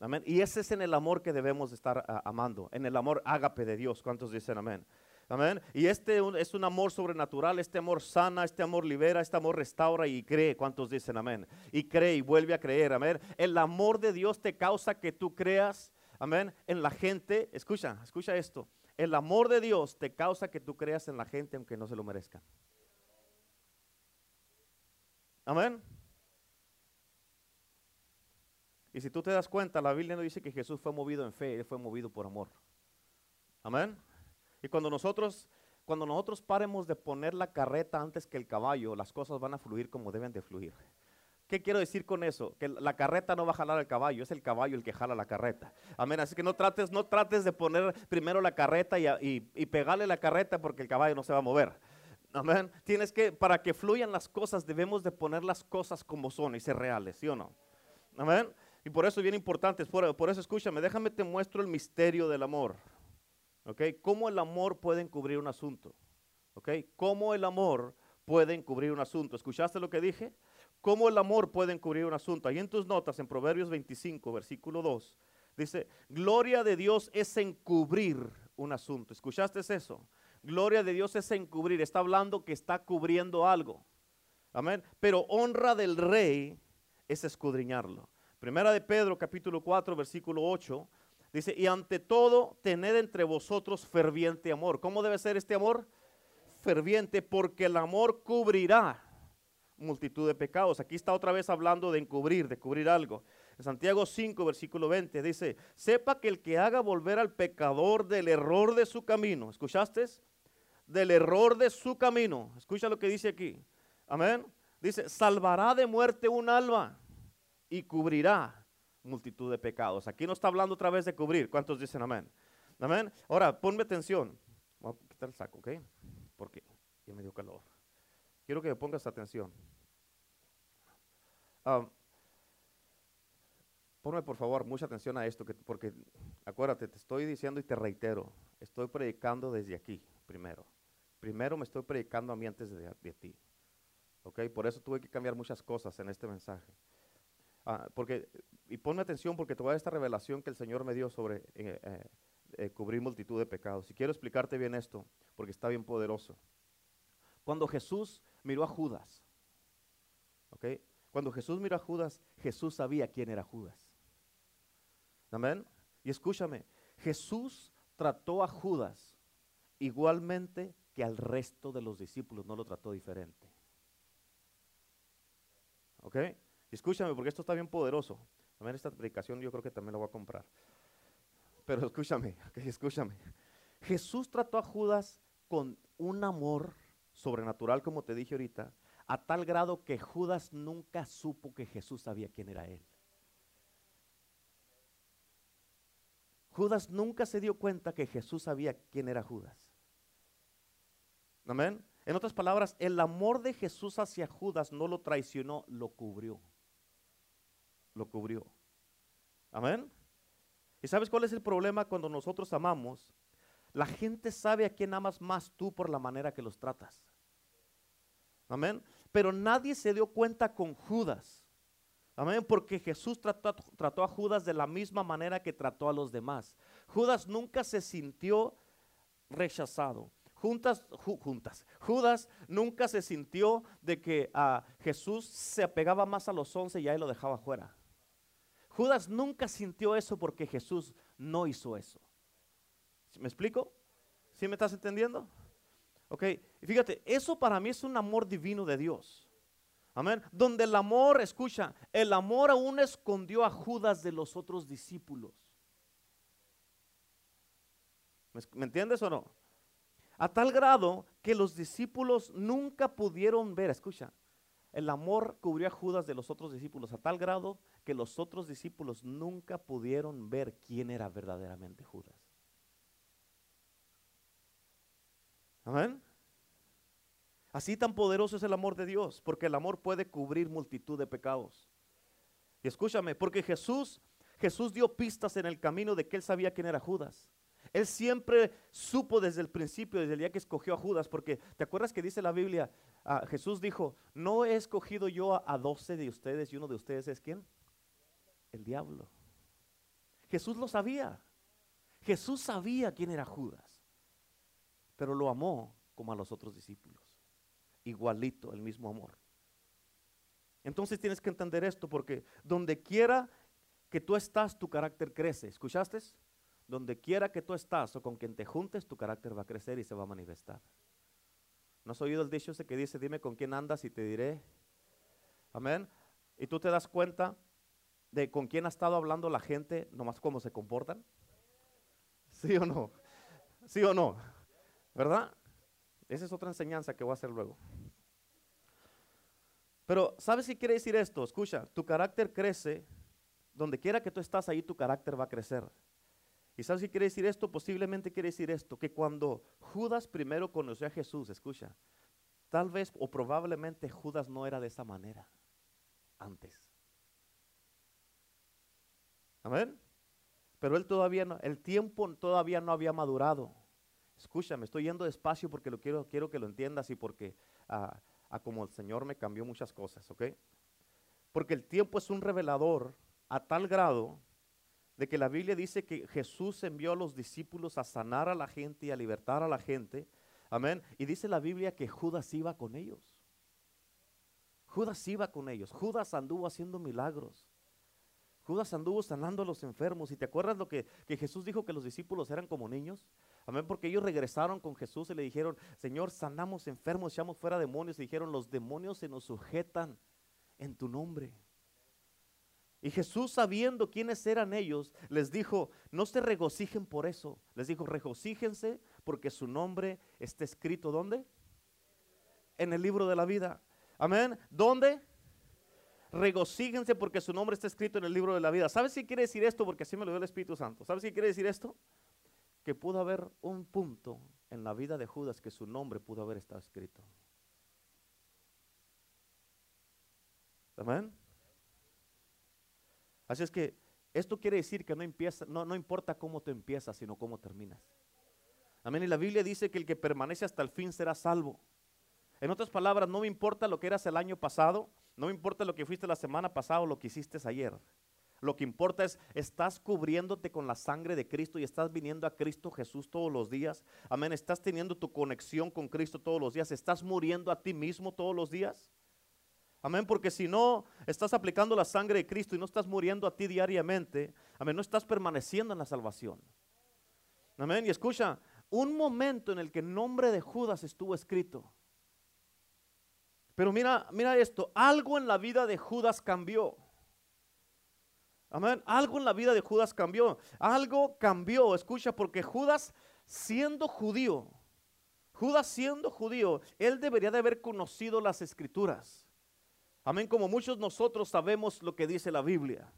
Amén. Y ese es en el amor que debemos estar ah, amando, en el amor ágape de Dios. ¿Cuántos dicen amén? Amén. Y este es un amor sobrenatural, este amor sana, este amor libera, este amor restaura y cree. ¿Cuántos dicen amén? Y cree y vuelve a creer. Amén. El amor de Dios te causa que tú creas, amén, en la gente. Escucha, escucha esto. El amor de Dios te causa que tú creas en la gente aunque no se lo merezcan. Amén. Y si tú te das cuenta, la Biblia no dice que Jesús fue movido en fe, él fue movido por amor. Amén. Y cuando nosotros, cuando nosotros paremos de poner la carreta antes que el caballo, las cosas van a fluir como deben de fluir. ¿Qué quiero decir con eso? Que la carreta no va a jalar al caballo, es el caballo el que jala la carreta. Amén. Así que no trates, no trates de poner primero la carreta y, pegarle la carreta porque el caballo no se va a mover. Amén. Tienes que, para que fluyan las cosas, debemos de poner las cosas como son y ser reales, ¿sí o no? Amén. Y por eso es bien importante, por, por eso escúchame, déjame te muestro el misterio del amor. ¿Ok? ¿Cómo el amor puede encubrir un asunto? ¿Ok? ¿Cómo el amor puede encubrir un asunto? ¿Escuchaste lo que dije? ¿Cómo el amor puede encubrir un asunto? Ahí en tus notas, en Proverbios 25, versículo 2, dice, gloria de Dios es encubrir un asunto. ¿Escuchaste eso? Gloria de Dios es encubrir. Está hablando que está cubriendo algo. Amén. Pero honra del rey es escudriñarlo. Primera de Pedro, capítulo 4, versículo 8, Dice, y ante todo, tened entre vosotros ferviente amor. ¿Cómo debe ser este amor? Ferviente, porque el amor cubrirá multitud de pecados. Aquí está otra vez hablando de encubrir, de cubrir algo. En Santiago 5, versículo 20 dice, sepa que el que haga volver al pecador del error de su camino, ¿escuchaste? Del error de su camino. Escucha lo que dice aquí. Amén. Dice, salvará de muerte un alma y cubrirá multitud de pecados. Aquí no está hablando otra vez de cubrir. ¿Cuántos dicen amén? Amén. Ahora, ponme atención. El saco, ¿ok? Porque ya me dio calor. Quiero que me pongas atención. Um, ponme por favor mucha atención a esto, que, porque acuérdate, te estoy diciendo y te reitero, estoy predicando desde aquí, primero. Primero me estoy predicando a mí antes de, de ti. ¿Ok? Por eso tuve que cambiar muchas cosas en este mensaje. Ah, porque, y ponme atención porque te voy a dar esta revelación que el Señor me dio sobre eh, eh, eh, cubrir multitud de pecados. Y quiero explicarte bien esto, porque está bien poderoso. Cuando Jesús miró a Judas, ¿ok? Cuando Jesús miró a Judas, Jesús sabía quién era Judas. Amén. Y escúchame, Jesús trató a Judas igualmente que al resto de los discípulos, no lo trató diferente. ¿Ok? Escúchame, porque esto está bien poderoso. También esta predicación yo creo que también la voy a comprar. Pero escúchame, escúchame. Jesús trató a Judas con un amor sobrenatural, como te dije ahorita, a tal grado que Judas nunca supo que Jesús sabía quién era él. Judas nunca se dio cuenta que Jesús sabía quién era Judas. Amén. En otras palabras, el amor de Jesús hacia Judas no lo traicionó, lo cubrió lo cubrió. Amén. ¿Y sabes cuál es el problema cuando nosotros amamos? La gente sabe a quién amas más tú por la manera que los tratas. Amén. Pero nadie se dio cuenta con Judas. Amén. Porque Jesús trató, trató, a Judas de la misma manera que trató a los demás. Judas nunca se sintió rechazado. Juntas, juntas. Judas nunca se sintió de que a Jesús se apegaba más a los once y ahí lo dejaba fuera. Judas nunca sintió eso porque Jesús no hizo eso. ¿Me explico? ¿Sí me estás entendiendo? Ok, y fíjate, eso para mí es un amor divino de Dios. Amén. Donde el amor, escucha, el amor aún escondió a Judas de los otros discípulos. ¿Me, entiendes o no? A tal grado que los discípulos nunca pudieron ver, escucha, el amor cubrió a Judas de los otros discípulos a tal grado que los otros discípulos nunca pudieron ver quién era verdaderamente Judas. Amén. Así tan poderoso es el amor de Dios, porque el amor puede cubrir multitud de pecados. Y escúchame, porque Jesús, Jesús dio pistas en el camino de que él sabía quién era Judas. Él siempre supo desde el principio, desde el día que escogió a Judas, porque ¿te acuerdas que dice la Biblia? Jesús dijo, no he escogido yo a doce de ustedes y uno de ustedes es quién? El diablo. Jesús lo sabía. Jesús sabía quién era Judas, pero lo amó como a los otros discípulos. Igualito, el mismo amor. Entonces tienes que entender esto porque donde quiera que tú estás, tu carácter crece. ¿Escuchaste? Donde quiera que tú estás o con quien te juntes, tu carácter va a crecer y se va a manifestar. ¿No has oído el dicho ese que dice, dime con quién andas y te diré? Amén. Y tú te das cuenta de con quién ha estado hablando la gente, nomás cómo se comportan. ¿Sí o no? ¿Sí o no? ¿Verdad? Esa es otra enseñanza que voy a hacer luego. Pero, ¿sabes qué quiere decir esto? Escucha, tu carácter crece, donde quiera que tú estás ahí, tu carácter va a crecer. ¿Y sabes qué quiere decir esto? Posiblemente quiere decir esto, que cuando Judas primero conoció a Jesús, escucha, tal vez o probablemente Judas no era de esa manera antes. Amén. Pero él todavía no, el tiempo todavía no había madurado. Escúchame, estoy yendo despacio porque lo quiero, quiero que lo entiendas y porque ah, a como el Señor me cambió muchas cosas, ¿ok? Porque el tiempo es un revelador a tal grado de que la Biblia dice que Jesús envió a los discípulos a sanar a la gente y a libertar a la gente. Amén. Y dice la Biblia que Judas iba con ellos. Judas iba con ellos. Judas anduvo haciendo milagros. Judas anduvo sanando a los enfermos. ¿Y te acuerdas lo que, que Jesús dijo que los discípulos eran como niños? Amén, porque ellos regresaron con Jesús y le dijeron, Señor, sanamos enfermos, echamos fuera demonios. Y dijeron, los demonios se nos sujetan en tu nombre. Y Jesús, sabiendo quiénes eran ellos, les dijo, no se regocijen por eso. Les dijo, regocíjense porque su nombre está escrito, ¿dónde? En el libro de la vida. Amén. ¿Dónde? Regocíjense porque su nombre está escrito en el libro de la vida. ¿Sabes qué quiere decir esto? Porque así me lo dio el Espíritu Santo. ¿Sabes qué quiere decir esto? Que pudo haber un punto en la vida de Judas que su nombre pudo haber estado escrito. Amén. Así es que esto quiere decir que no, empieza, no, importa cómo te empiezas, sino cómo terminas. Amén. Y la Biblia dice que el que permanece hasta el fin será salvo. En otras palabras, no me importa lo que eras el año pasado, no me importa lo que fuiste la semana pasada o lo que hiciste ayer. Lo que importa es, estás cubriéndote con la sangre de Cristo y estás viniendo a Cristo Jesús todos los días. Amén. Estás teniendo tu conexión con Cristo todos los días. Estás muriendo a ti mismo todos los días. Amén, porque si no estás aplicando la sangre de Cristo y no estás muriendo a ti diariamente, amén, no estás permaneciendo en la salvación. Amén, y escucha, un momento en el que el nombre de Judas estuvo escrito. Pero mira, mira esto, algo en la vida de Judas cambió. Amén, algo en la vida de Judas cambió. Algo cambió, escucha, porque Judas siendo judío, Judas siendo judío, él debería de haber conocido las escrituras. Amén, como muchos nosotros sabemos lo que dice la Biblia.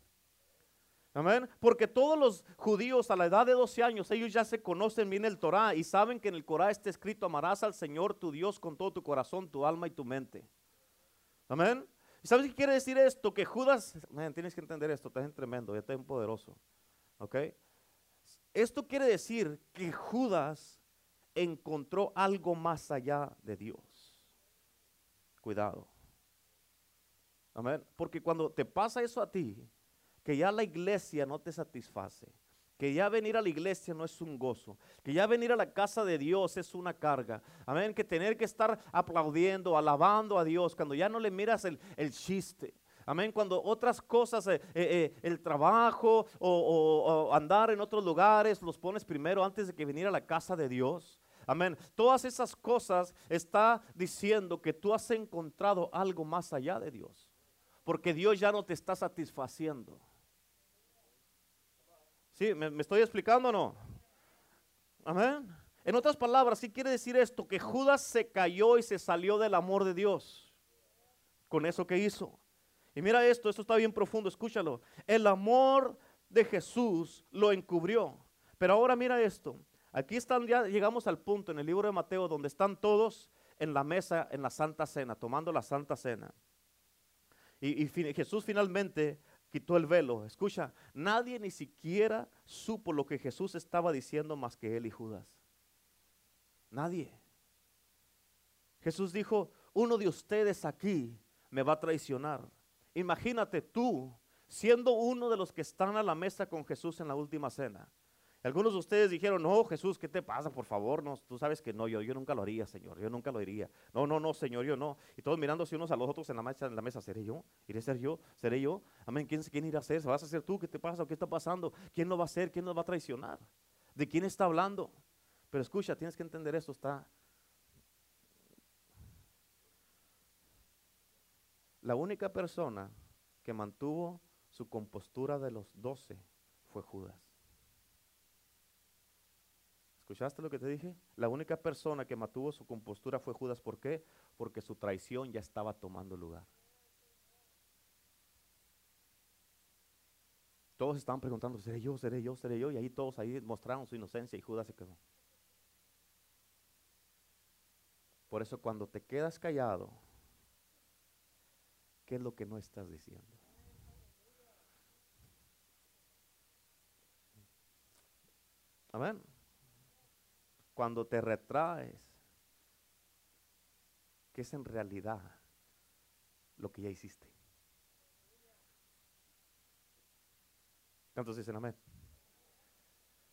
Amén, porque todos los judíos a la edad de 12 años, ellos ya se conocen bien el Torah y saben que en el Corán está escrito, amarás al Señor tu Dios con todo tu corazón, tu alma y tu mente. Amén. ¿Y sabes qué quiere decir esto? Que Judas, tienes que entender esto, está tremendo, ya está bien poderoso. ¿Ok? Esto quiere decir que Judas encontró algo más allá de Dios. Cuidado. Amén. Porque cuando te pasa eso a ti, que ya la iglesia no te satisface, que ya venir a la iglesia no es un gozo, que ya venir a la casa de Dios es una carga. Amén. Que tener que estar aplaudiendo, alabando a Dios, cuando ya no le miras el, chiste. Amén. Cuando otras cosas, eh, eh, eh, el trabajo o, o, andar en otros lugares, los pones primero antes de que venir a la casa de Dios. Amén. Todas esas cosas está diciendo que tú has encontrado algo más allá de Dios porque Dios ya no te está satisfaciendo. ¿Sí? ¿Me, estoy explicando o no? Amén. En otras palabras, sí quiere decir esto, que Judas se cayó y se salió del amor de Dios con eso que hizo. Y mira esto, esto está bien profundo, escúchalo. El amor de Jesús lo encubrió. Pero ahora mira esto. Aquí están, ya llegamos al punto en el libro de Mateo donde están todos en la mesa, en la Santa Cena, tomando la Santa Cena. Y, Jesús finalmente quitó el velo. Escucha, nadie ni siquiera supo lo que Jesús estaba diciendo más que él y Judas. Nadie. Jesús dijo, uno de ustedes aquí me va a traicionar. Imagínate tú siendo uno de los que están a la mesa con Jesús en la última cena. Algunos de ustedes dijeron, no, Jesús, ¿qué te pasa? Por favor, no, tú sabes que no, yo, yo nunca lo haría, Señor, yo nunca lo haría. No, no, no, Señor, yo no. Y todos mirándose unos a los otros en la mesa, en la mesa ¿seré yo? ¿Iré a ser yo? ¿Seré yo? Amén, ¿quién, quién irá a ser? ¿Vas a ser tú? ¿Qué te pasa? ¿Qué está pasando? ¿Quién lo va a hacer? ¿Quién nos va a traicionar? ¿De quién está hablando? Pero escucha, tienes que entender esto, está... La única persona que mantuvo su compostura de los doce fue Judas. ¿Escuchaste lo que te dije? La única persona que mantuvo su compostura fue Judas. ¿Por qué? Porque su traición ya estaba tomando lugar. Todos estaban preguntando, ¿seré yo, seré yo, seré yo? Y ahí todos ahí mostraron su inocencia y Judas se quedó. Por eso cuando te quedas callado, ¿qué es lo que no estás diciendo? Amén. Cuando te retraes, ¿qué es en realidad lo que ya hiciste? ¿Cuántos dicen amén?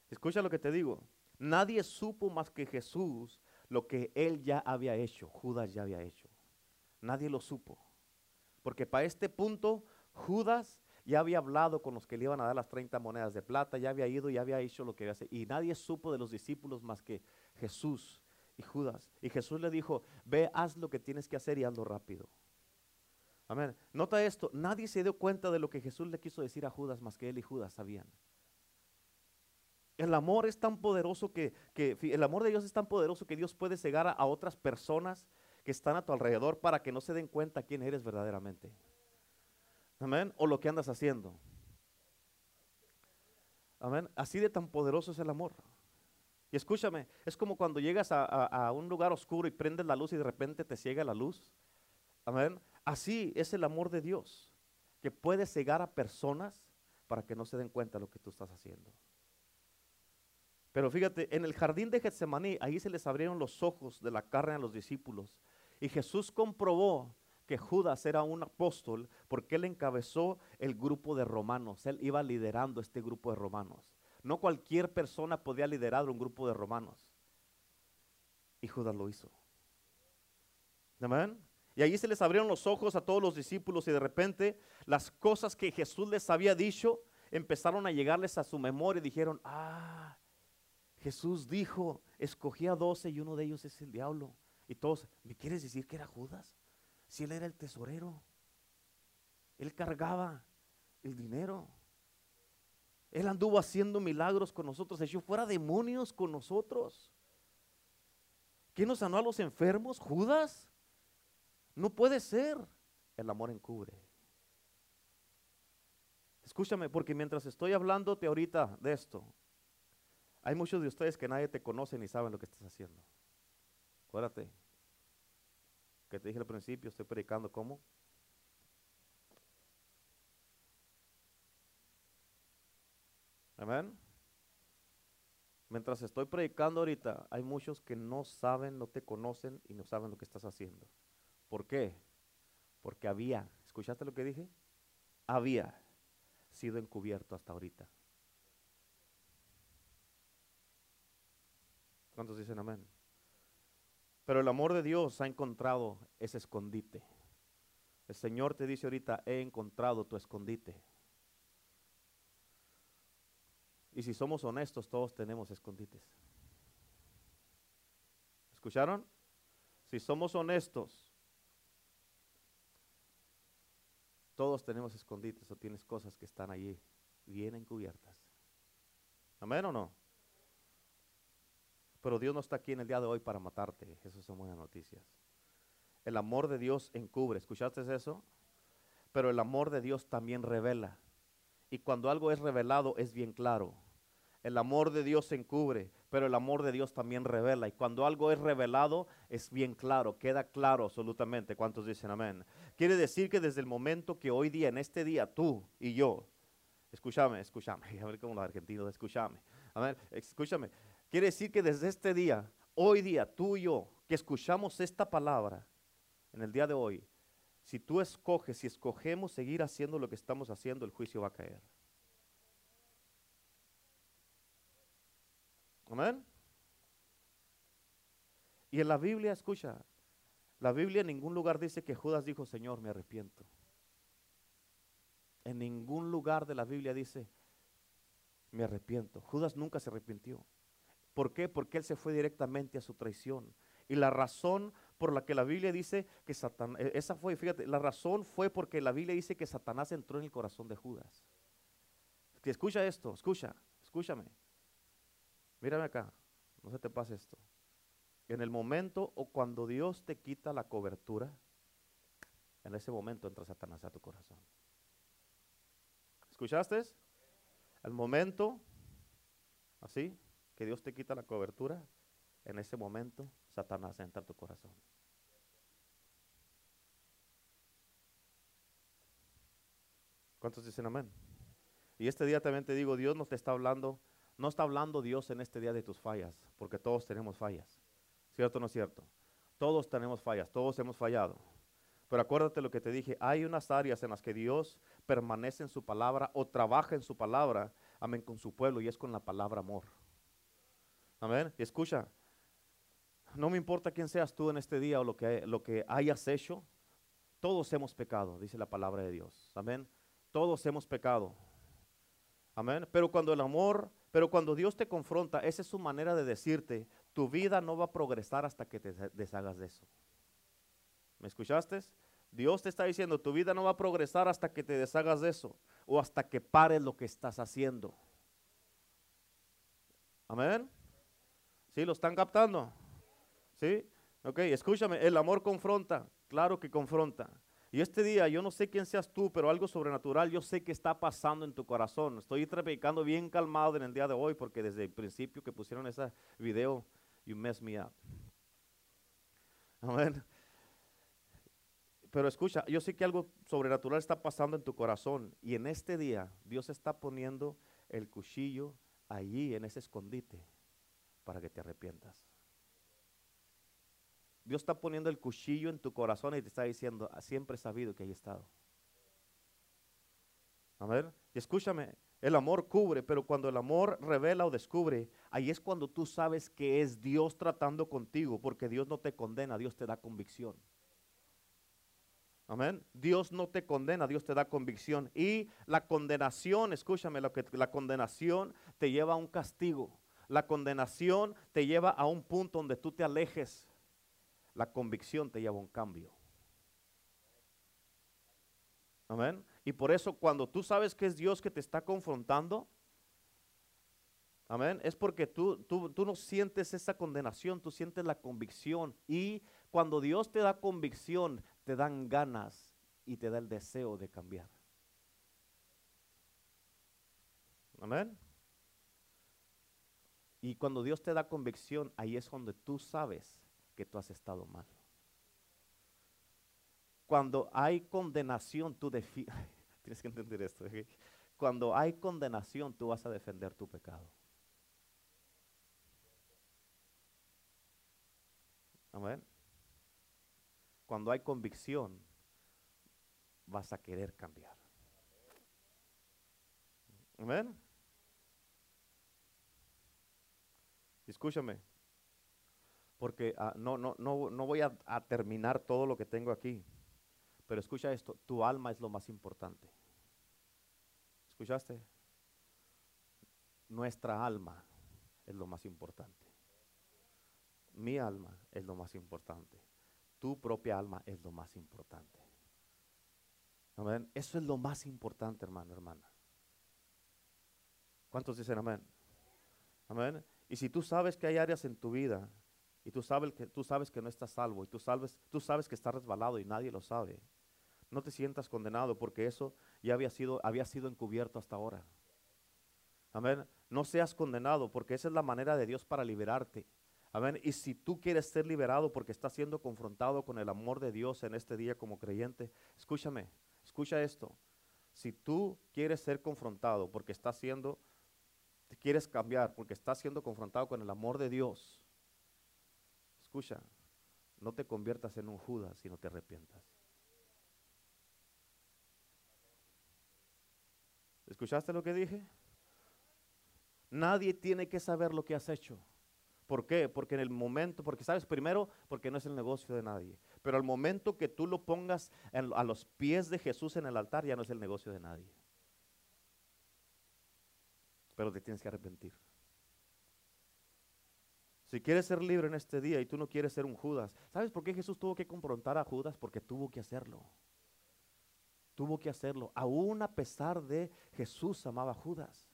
Escucha lo que te digo. Nadie supo más que Jesús lo que él ya había hecho, Judas ya había hecho. Nadie lo supo. Porque para este punto, Judas ya había hablado con los que le iban a dar las 30 monedas de plata, ya había ido, ya había hecho lo que había hecho. Y nadie supo de los discípulos más que Jesús y Judas. Y Jesús le dijo, ve, haz lo que tienes que hacer y hazlo rápido. Amén. Nota esto, nadie se dio cuenta de lo que Jesús le quiso decir a Judas más que él y Judas sabían. El amor es tan poderoso que, el amor de Dios es tan poderoso que Dios puede cegar a, a otras personas que están a tu alrededor para que no se den cuenta quién eres verdaderamente. Amén. O lo que andas haciendo. Amén. Así de tan poderoso es el amor. Y escúchame, es como cuando llegas a, un lugar oscuro y prendes la luz y de repente te ciega la luz. Amén. Así es el amor de Dios, que puede cegar a personas para que no se den cuenta de lo que tú estás haciendo. Pero fíjate, en el jardín de Getsemaní, ahí se les abrieron los ojos de la carne a los discípulos. Y Jesús comprobó que Judas era un apóstol porque él encabezó el grupo de romanos. Él iba liderando este grupo de romanos. No cualquier persona podía liderar un grupo de romanos. Y Judas lo hizo. Amén. Y allí se les abrieron los ojos a todos los discípulos y de repente las cosas que Jesús les había dicho empezaron a llegarles a su memoria y dijeron, ah, Jesús dijo, escogí a doce y uno de ellos es el diablo. Y todos, ¿me quieres decir que era Judas? Si él era el tesorero. Él cargaba el dinero. Él anduvo haciendo milagros con nosotros, echó fuera demonios con nosotros. ¿Quién nos sanó a los enfermos? ¿Judas? No puede ser. El amor encubre. Escúchame, porque mientras estoy hablándote ahorita de esto, hay muchos de ustedes que nadie te conoce ni saben lo que estás haciendo. Acuérdate te dije al principio, estoy predicando cómo. Amén. Mientras estoy predicando ahorita, hay muchos que no saben, no te conocen y no saben lo que estás haciendo. ¿Por qué? Porque había, ¿escuchaste lo que dije? Había sido encubierto hasta ahorita. ¿Cuántos dicen amén? Pero el amor de Dios ha encontrado ese escondite. El Señor te dice ahorita, he encontrado tu escondite. Y si somos honestos, todos tenemos escondites. ¿Escucharon? Si somos honestos, todos tenemos escondites o tienes cosas que están allí bien encubiertas. ¿Amén o no? Pero Dios no está aquí en el día de hoy para matarte. Esas son buenas noticias. El amor de Dios encubre. ¿Escuchaste eso? Pero el amor de Dios también revela. Y cuando algo es revelado es bien claro. El amor de Dios encubre, pero el amor de Dios también revela. Y cuando algo es revelado es bien claro, queda claro absolutamente. ¿Cuántos dicen amén? Quiere decir que desde el momento que hoy día, en este día, tú y yo, escúchame, escúchame, a ver cómo los argentinos, escúchame, a ver, escúchame. Quiere decir que desde este día, hoy día, tú y yo, que escuchamos esta palabra, en el día de hoy, si tú escoges, si escogemos seguir haciendo lo que estamos haciendo, el juicio va a caer. Amén. Y en la Biblia, escucha, la Biblia en ningún lugar dice que Judas dijo, Señor, me arrepiento. En ningún lugar de la Biblia dice, me arrepiento. Judas nunca se arrepintió. ¿Por qué? Porque él se fue directamente a su traición. Y la razón por la que la Biblia dice que Satanás, e, esa fue, fíjate, la razón fue porque la Biblia dice que Satanás entró en el corazón de Judas. Escucha esto, escucha, escúchame. Mírame acá, no se te pase esto. En el momento o cuando Dios te quita la cobertura, en ese momento entra Satanás a tu corazón. ¿Escuchaste? El momento, así, que Dios te quita la cobertura, en ese momento Satanás entra a tu corazón. ¿Cuántos dicen amén? Y este día también te digo, Dios nos te está hablando no está hablando Dios en este día de tus fallas, porque todos tenemos fallas. ¿Cierto o no es cierto? Todos tenemos fallas, todos hemos fallado. Pero acuérdate lo que te dije, hay unas áreas en las que Dios permanece en su palabra o trabaja en su palabra, amén, con su pueblo y es con la palabra amor. Amén. Y escucha, no me importa quién seas tú en este día o lo que, lo que hayas hecho, todos hemos pecado, dice la palabra de Dios. Amén. Todos hemos pecado. Amén. Pero cuando el amor pero cuando Dios te confronta, esa es su manera de decirte, tu vida no va a progresar hasta que te deshagas de eso. ¿Me escuchaste? Dios te está diciendo, tu vida no va a progresar hasta que te deshagas de eso o hasta que pares lo que estás haciendo. Amén. ¿Sí? ¿Lo están captando? ¿Sí? Ok, escúchame, el amor confronta, claro que confronta. Y este día, yo no sé quién seas tú, pero algo sobrenatural yo sé que está pasando en tu corazón. Estoy predicando bien calmado en el día de hoy porque desde el principio que pusieron ese video, you mess me up. Amén. Pero escucha, yo sé que algo sobrenatural está pasando en tu corazón y en este día Dios está poniendo el cuchillo allí en ese escondite para que te arrepientas. Dios está poniendo el cuchillo en tu corazón y te está diciendo, ah, siempre he sabido que hay estado. A ver, y escúchame, el amor cubre, pero cuando el amor revela o descubre, ahí es cuando tú sabes que es Dios tratando contigo, porque Dios no te condena, Dios te da convicción. Amén. Dios no te condena, Dios te da convicción. Y la condenación, escúchame, lo que, la condenación te lleva a un castigo. La condenación te lleva a un punto donde tú te alejes la convicción te lleva a un cambio. Amén. Y por eso cuando tú sabes que es Dios que te está confrontando, amén, es porque tú, tú, tú no sientes esa condenación, tú sientes la convicción. Y cuando Dios te da convicción, te dan ganas y te da el deseo de cambiar. Amén. Y cuando Dios te da convicción, ahí es donde tú sabes que tú has estado mal. Cuando hay condenación, tú tienes que entender esto. Cuando hay condenación, tú vas a defender tu pecado. Amén. Cuando hay convicción, vas a querer cambiar. Amén. Escúchame, porque ah, no, no, no, no voy a, terminar todo lo que tengo aquí. Pero escucha esto, tu alma es lo más importante. ¿Escuchaste? Nuestra alma es lo más importante. Mi alma es lo más importante. Tu propia alma es lo más importante. Amén. Eso es lo más importante, hermano, hermana. ¿Cuántos dicen amén? Amén. Y si tú sabes que hay áreas en tu vida y tú sabes que, tú sabes que no estás salvo y tú sabes, tú sabes que estás resbalado y nadie lo sabe, no te sientas condenado porque eso ya había sido, había sido encubierto hasta ahora. Amén. No seas condenado porque esa es la manera de Dios para liberarte. Amén. Y si tú quieres ser liberado porque estás siendo confrontado con el amor de Dios en este día como creyente, escúchame, escucha esto. Si tú quieres ser confrontado porque estás siendo, te quieres cambiar porque estás siendo confrontado con el amor de Dios, escucha, no te conviertas en un Judas si no te arrepientas. ¿Escuchaste lo que dije? Nadie tiene que saber lo que has hecho. ¿Por qué? Porque en el momento, porque sabes, primero, porque no es el negocio de nadie. Pero al momento que tú lo pongas a los pies de Jesús en el altar, ya no es el negocio de nadie. Pero te tienes que arrepentir. Si quieres ser libre en este día y tú no quieres ser un Judas, ¿sabes por qué Jesús tuvo que confrontar a Judas? Porque tuvo que hacerlo. Tuvo que hacerlo. Aún a pesar de Jesús amaba a Judas.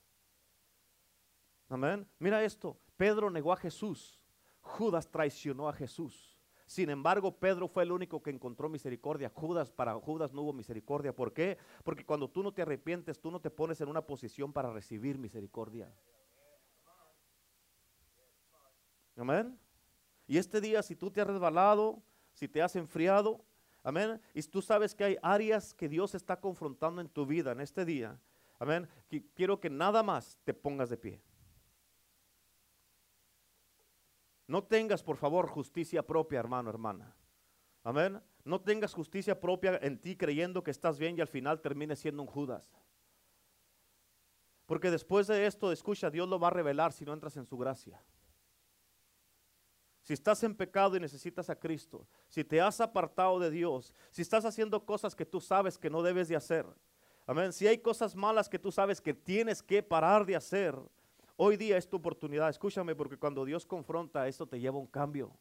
Amén. Mira esto. Pedro negó a Jesús. Judas traicionó a Jesús. Sin embargo, Pedro fue el único que encontró misericordia. Judas, para Judas no hubo misericordia. ¿Por qué? Porque cuando tú no te arrepientes, tú no te pones en una posición para recibir misericordia. Amén. Y este día, si tú te has resbalado, si te has enfriado, amén. Y tú sabes que hay áreas que Dios está confrontando en tu vida en este día, amén. qui- Quiero que nada más te pongas de pie. No tengas, por favor, justicia propia, hermano, hermana. Amén. No tengas justicia propia en ti creyendo que estás bien y al final termines siendo un Judas. Porque después de esto, escucha, Dios lo va a revelar si no entras en su gracia. Si estás en pecado y necesitas a Cristo, si te has apartado de Dios, si estás haciendo cosas que tú sabes que no debes de hacer, amén, si hay cosas malas que tú sabes que tienes que parar de hacer, hoy día es tu oportunidad. Escúchame, porque cuando Dios confronta, esto te lleva a un cambio.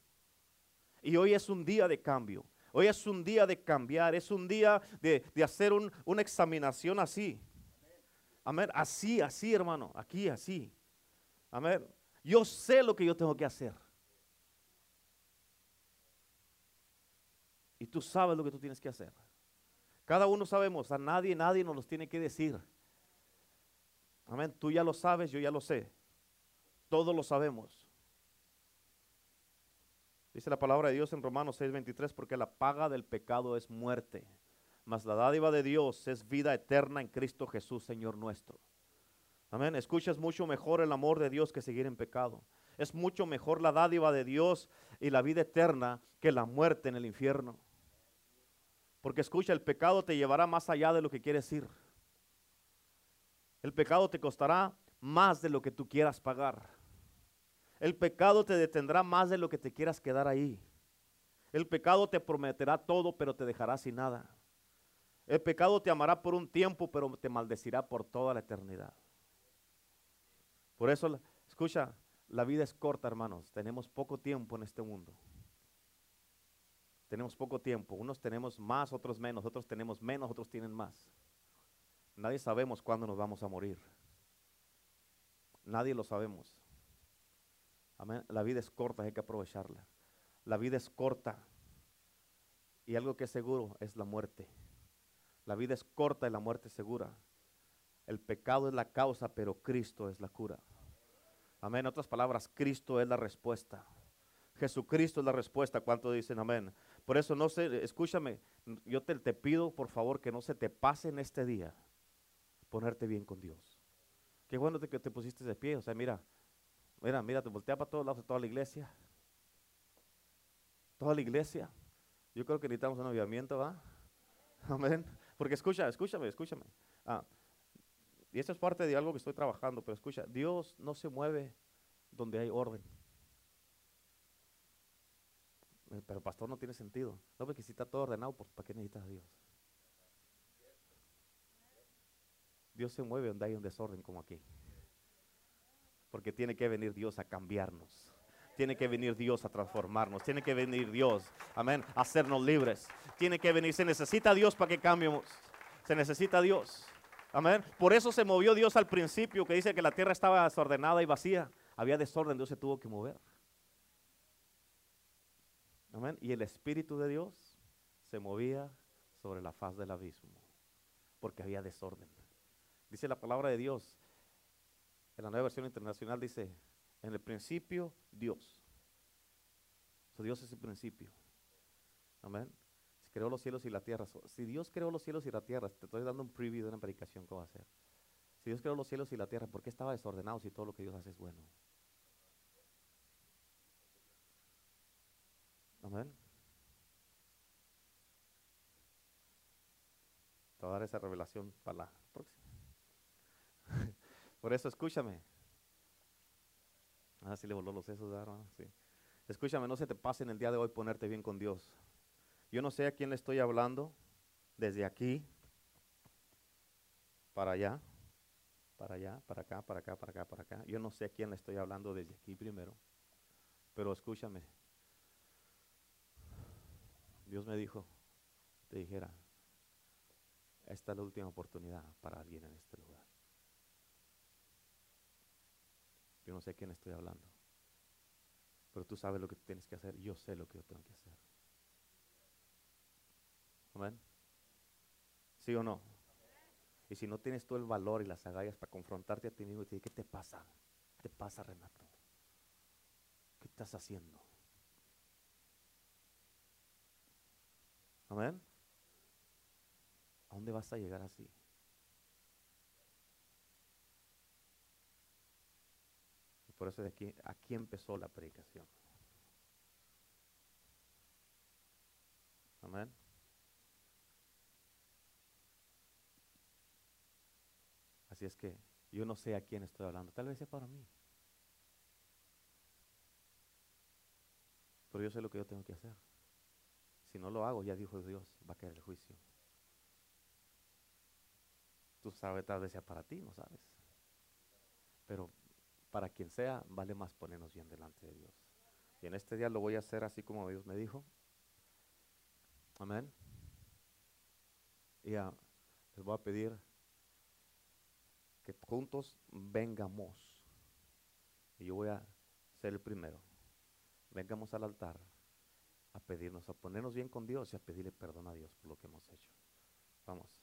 Y hoy es un día de cambio. Hoy es un día de cambiar, es un día de, de hacer un- una examinación así. Amén. Así, así, hermano. Aquí, así. Amén. Yo sé lo que yo tengo que hacer. Y tú sabes lo que tú tienes que hacer. Cada uno sabemos, a nadie, nadie nos los tiene que decir. Amén. Tú ya lo sabes, yo ya lo sé. Todos lo sabemos. Dice la palabra de Dios en Romanos 6:23, porque la paga del pecado es muerte, mas la dádiva de Dios es vida eterna en Cristo Jesús, Señor nuestro. Amén. Escucha, es mucho mejor el amor de Dios que seguir en pecado. Es mucho mejor la dádiva de Dios y la vida eterna que la muerte en el infierno. Porque escucha, el pecado te llevará más allá de lo que quieres ir. El pecado te costará más de lo que tú quieras pagar. El pecado te detendrá más de lo que te quieras quedar ahí. El pecado te prometerá todo, pero te dejará sin nada. El pecado te amará por un tiempo, pero te maldecirá por toda la eternidad. Por eso, escucha, la vida es corta, hermanos. Tenemos poco tiempo en este mundo. Tenemos poco tiempo. Unos tenemos más, otros menos. Otros tenemos menos, otros tienen más. Nadie sabemos cuándo nos vamos a morir. Nadie lo sabemos. Amén. La vida es corta, hay que aprovecharla. La vida es corta. Y algo que es seguro es la muerte. La vida es corta y la muerte es segura. El pecado es la causa, pero Cristo es la cura. Amén. En otras palabras, Cristo es la respuesta. Jesucristo es la respuesta. ¿Cuánto dicen amén? Por eso no sé, escúchame, yo te, te pido por favor que no se te pase en este día ponerte bien con Dios. Qué bueno que te pusiste de pie. O sea, mira, mira, mira, te voltea para todos lados, toda la iglesia. Toda la iglesia. Yo creo que necesitamos un avivamiento, ¿va? Amén. Porque escucha, escúchame, escúchame. Ah, y esto es parte de algo que estoy trabajando, pero escucha, Dios no se mueve donde hay orden. Eh, Pero pastor no tiene sentido. No, porque si está todo ordenado, pues ¿para qué necesitas a Dios? Dios se mueve donde hay un desorden como aquí. Porque tiene que venir Dios a cambiarnos. Tiene que venir Dios a transformarnos. Tiene que venir Dios, amén, a hacernos libres. Tiene que venir, se necesita Dios para que cambiemos. Se necesita Dios. Amén. Por eso se movió Dios al principio, que dice que la tierra estaba desordenada y vacía. había desorden, Dios se tuvo que mover. Amén. Y el Espíritu de Dios se movía sobre la faz del abismo, porque había desorden. Dice la palabra de Dios, en la nueva versión internacional dice, en el principio Dios. Dios es el principio. Amén. Si creó los cielos y la tierra. si Dios creó los cielos y la tierra, te estoy dando un preview de una predicación que va a hacer. Si Dios creó los cielos y la tierra, ¿por qué estaba desordenado si todo lo que Dios hace es bueno? Amén. Te voy a dar esa revelación para la próxima. Por eso escúchame. Ah, sí le voló los sesos, ¿verdad? Sí. Escúchame, no se te pase en el día de hoy ponerte bien con Dios. Yo no sé a quién le estoy hablando, desde aquí para allá, para allá, para acá, para acá, para acá, para acá. Yo no sé a quién le estoy hablando desde aquí primero, pero escúchame. Dios me dijo, te dijera, esta es la última oportunidad para alguien en este lugar. Yo no sé a quién estoy hablando, pero tú sabes lo que tienes que hacer, yo sé lo que yo tengo que hacer. Amén. ¿Sí o no? Y si no tienes tú el valor y las agallas para confrontarte a ti mismo y decir, ¿qué te pasa? ¿Qué te pasa, Renato? ¿Qué estás haciendo? Amén. ¿A dónde vas a llegar así? Por eso de aquí, aquí empezó la predicación. Amén. Así es que yo no sé a quién estoy hablando. Tal vez sea para mí. Pero yo sé lo que yo tengo que hacer. Si no lo hago, ya dijo Dios, va a caer el juicio. Tú sabes, tal vez sea para ti, no sabes. Pero para quien sea, vale más ponernos bien delante de Dios. Y en este día lo voy a hacer así como Dios me dijo. Amén. Y ah, les voy a pedir que juntos vengamos. Y yo voy a ser el primero. Vengamos al altar a pedirnos, a ponernos bien con Dios y a pedirle perdón a Dios por lo que hemos hecho. Vamos.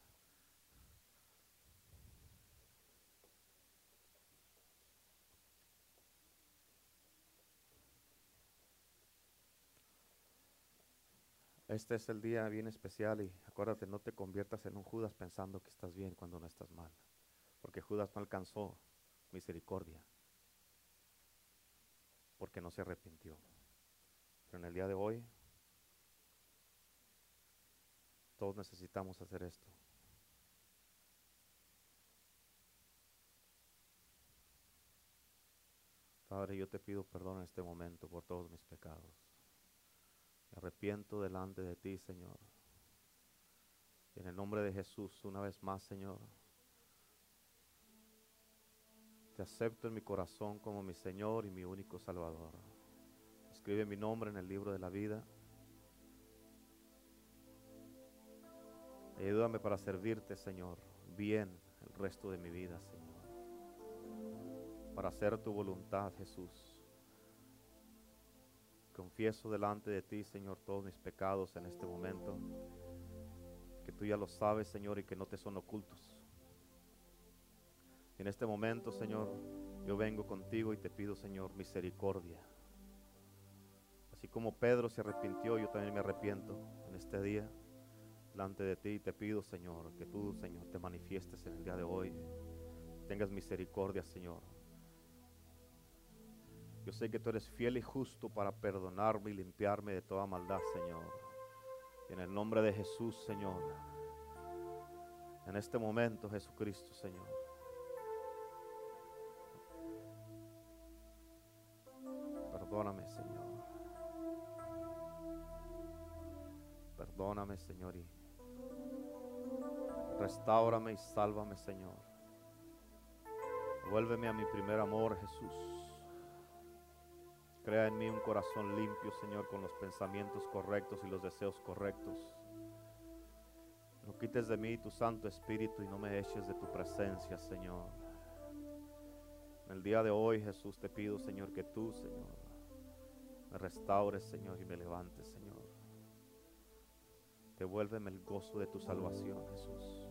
Este es el día bien especial y acuérdate, no te conviertas en un Judas pensando que estás bien cuando no estás mal, porque Judas no alcanzó misericordia, porque no se arrepintió. Pero en el día de hoy, todos necesitamos hacer esto. Padre, yo te pido perdón en este momento por todos mis pecados. Arrepiento delante de ti, Señor. En el nombre de Jesús, una vez más, Señor, te acepto en mi corazón como mi Señor y mi único Salvador. Escribe mi nombre en el libro de la vida. Ayúdame para servirte, Señor, bien el resto de mi vida, Señor. Para hacer tu voluntad, Jesús. Confieso delante de ti, Señor, todos mis pecados en este momento. Que tú ya lo sabes, Señor, y que no te son ocultos. En este momento, Señor, yo vengo contigo y te pido, Señor, misericordia. Así como Pedro se arrepintió, yo también me arrepiento en este día delante de ti y te pido, Señor, que tú, Señor, te manifiestes en el día de hoy. Tengas misericordia, Señor. Yo sé que tú eres fiel y justo para perdonarme y limpiarme de toda maldad, Señor. En el nombre de Jesús, Señor. En este momento, Jesucristo, Señor. Perdóname, Señor. Perdóname, Señor, y y sálvame, Señor. Vuélveme a mi primer amor, Jesús. Crea en mí un corazón limpio, Señor, con los pensamientos correctos y los deseos correctos. No quites de mí tu Santo Espíritu y no me eches de tu presencia, Señor. En el día de hoy, Jesús, te pido, Señor, que tú, Señor, me restaures, Señor, y me levantes, Señor. Devuélveme el gozo de tu salvación, Jesús.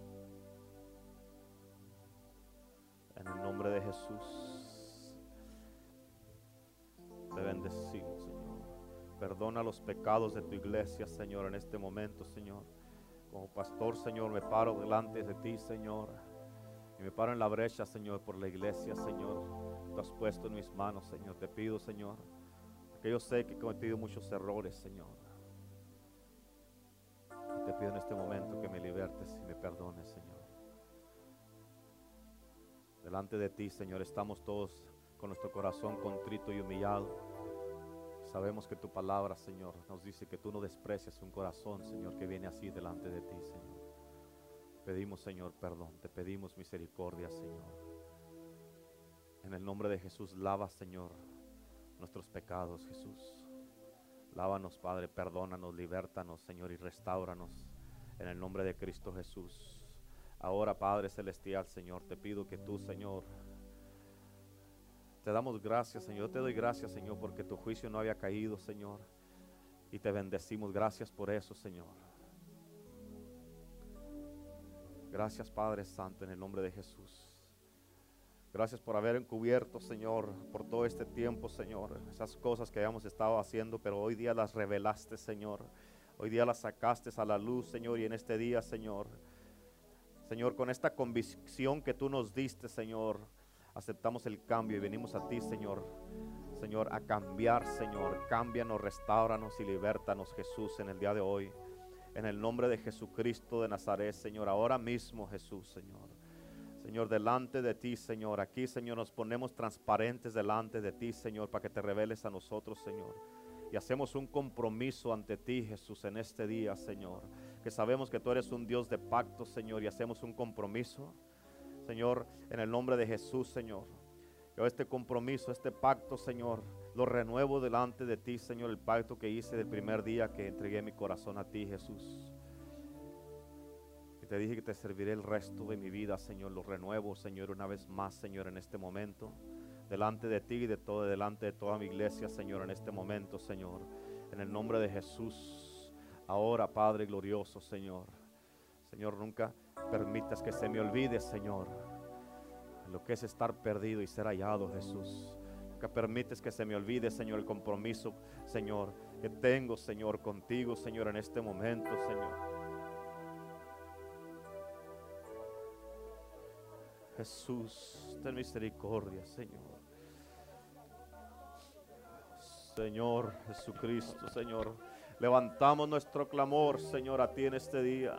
En el nombre de Jesús, te bendecimos, Señor. Perdona los pecados de tu iglesia, Señor, en este momento, Señor. Como pastor, Señor, me paro delante de ti, Señor. Y me paro en la brecha, Señor, por la iglesia, Señor. Tú has puesto en mis manos, Señor. Te pido, Señor, que yo sé que he cometido muchos errores, Señor. Y te pido en este momento que me libertes y me perdones, Señor. Delante de ti, Señor, estamos todos con nuestro corazón contrito y humillado. Sabemos que tu palabra, Señor, nos dice que tú no desprecias un corazón, Señor, que viene así delante de ti, Señor. Pedimos, Señor, perdón. Te pedimos misericordia, Señor. En el nombre de Jesús, lava, Señor, nuestros pecados, Jesús. Lávanos, Padre, perdónanos, libértanos, Señor, y restauranos. En el nombre de Cristo Jesús. Ahora, Padre Celestial, Señor, te pido que tú, Señor, te damos gracias, Señor. Yo te doy gracias, Señor, porque tu juicio no había caído, Señor. Y te bendecimos. Gracias por eso, Señor. Gracias, Padre Santo, en el nombre de Jesús. Gracias por haber encubierto, Señor, por todo este tiempo, Señor, esas cosas que habíamos estado haciendo, pero hoy día las revelaste, Señor. Hoy día las sacaste a la luz, Señor, y en este día, Señor, Señor, con esta convicción que tú nos diste, Señor, aceptamos el cambio y venimos a ti, Señor. Señor, a cambiar, Señor. Cámbianos, restauranos y libértanos, Jesús, en el día de hoy. En el nombre de Jesucristo de Nazaret, Señor. Ahora mismo, Jesús, Señor. Señor, delante de ti, Señor. Aquí, Señor, nos ponemos transparentes delante de ti, Señor, para que te reveles a nosotros, Señor. Y hacemos un compromiso ante ti, Jesús, en este día, Señor. Que sabemos que tú eres un Dios de pacto, Señor, y hacemos un compromiso, Señor, en el nombre de Jesús, Señor. Yo este compromiso, este pacto, Señor, lo renuevo delante de ti, Señor, el pacto que hice del primer día que entregué mi corazón a ti, Jesús. Y te dije que te serviré el resto de mi vida, Señor. Lo renuevo, Señor, una vez más, Señor, en este momento. Delante de ti y de todo, delante de toda mi iglesia, Señor, en este momento, Señor. En el nombre de Jesús. Ahora, Padre glorioso, Señor. Señor, nunca permitas que se me olvide, Señor, lo que es estar perdido y ser hallado, Jesús. Que permites que se me olvide, Señor, el compromiso, Señor, que tengo, Señor, contigo, Señor, en este momento, Señor. Jesús, ten misericordia, Señor. Señor Jesucristo, Señor. Levantamos nuestro clamor, Señor, a ti en este día.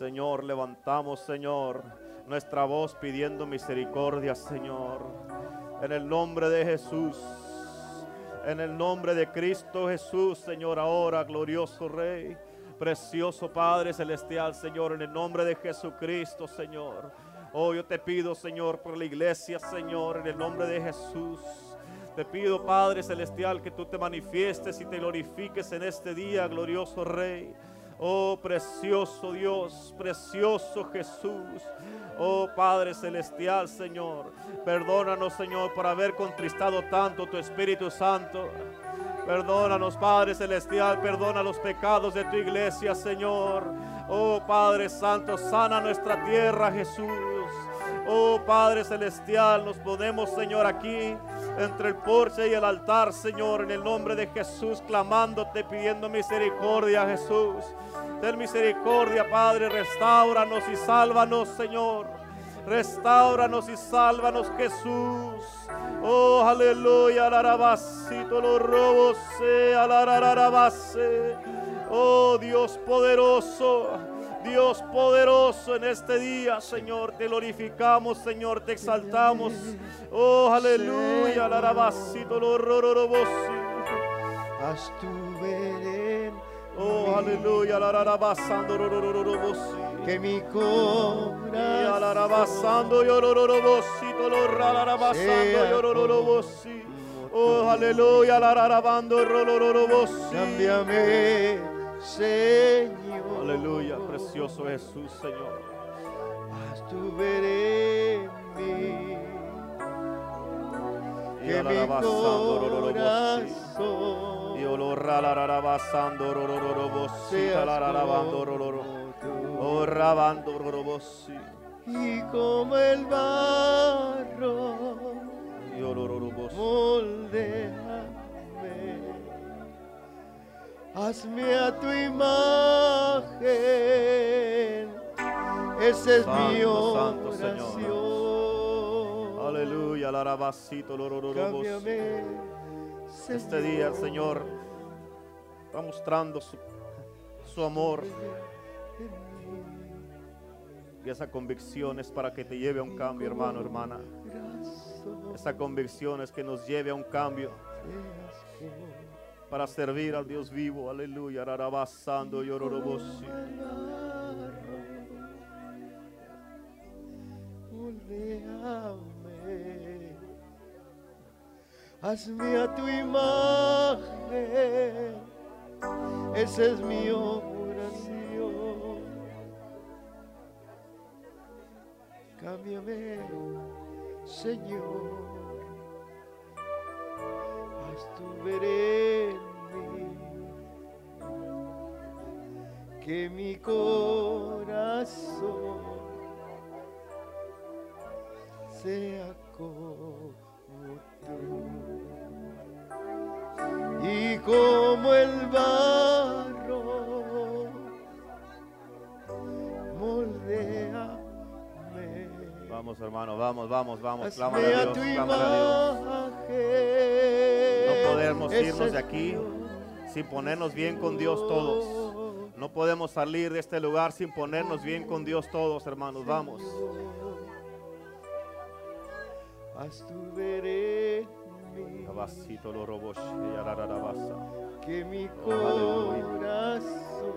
Señor, levantamos, Señor, nuestra voz pidiendo misericordia, Señor. En el nombre de Jesús. En el nombre de Cristo Jesús, Señor, ahora, glorioso Rey. Precioso Padre Celestial, Señor, en el nombre de Jesucristo, Señor. Oh, yo te pido, Señor, por la iglesia, Señor, en el nombre de Jesús. Te pido, Padre Celestial, que tú te manifiestes y te glorifiques en este día, glorioso Rey. Oh, precioso Dios, precioso Jesús. Oh Padre Celestial, Señor. Perdónanos, Señor, por haber contristado tanto tu Espíritu Santo. Perdónanos, Padre Celestial, perdona los pecados de tu iglesia, Señor. Oh Padre Santo, sana nuestra tierra, Jesús. Oh Padre Celestial, nos ponemos, Señor, aquí entre el porche y el altar, Señor, en el nombre de Jesús, clamándote, pidiendo misericordia, Jesús. Ten misericordia, Padre, restauranos y sálvanos, Señor. Restauranos y sálvanos, Jesús. Oh, aleluya, alarabasito, los robos, alararabase. Oh, Dios poderoso. Dios poderoso en este día, Señor, te glorificamos, Señor, te exaltamos. Oh, aleluya, alarabasito, los robos. Haz tu en Oh, aleluya, alarabasando, robos. que mi corazón alarabasando, yororobosito, lo ralarabasando, Sea yororobosi. Oh, aleluya, alarabando, rolorobosi. cámbiame, Señor. Aleluya, precioso Jesús, Señor. Haz tu ver en mí que mi corazón Y olorra la rarabasando rorororobosi, seas talararabando rororo. como tú. Oh, rabando rororobosi. y como el barro Y olororobosi. moldeame hazme a tu imagen esa es mi Santo, santo, Señor. oración Aleluya, la rabasito, lorororobosi. cámbiame Este día el Señor está mostrando su, su amor y esa convicción es para que te lleve a un cambio, hermano, hermana. Esa convicción es que nos lleve a un cambio para servir al Dios vivo. Aleluya. Rarabasando y ororobosi. Hazme a tu imagen. Esa es mi oración. Cámbiame, Señor. En mí. Que mi corazón sea como tú. Y como el barro, moldeame. Vamos, hermano, vamos, vamos, vamos. Hazme Clámale a a Dios, tu clámale a Dios. Podemos irnos de aquí sin ponernos bien con Dios todos. No podemos salir de este lugar sin ponernos bien con Dios todos, hermanos. Vamos. Que mi Aleluya. corazón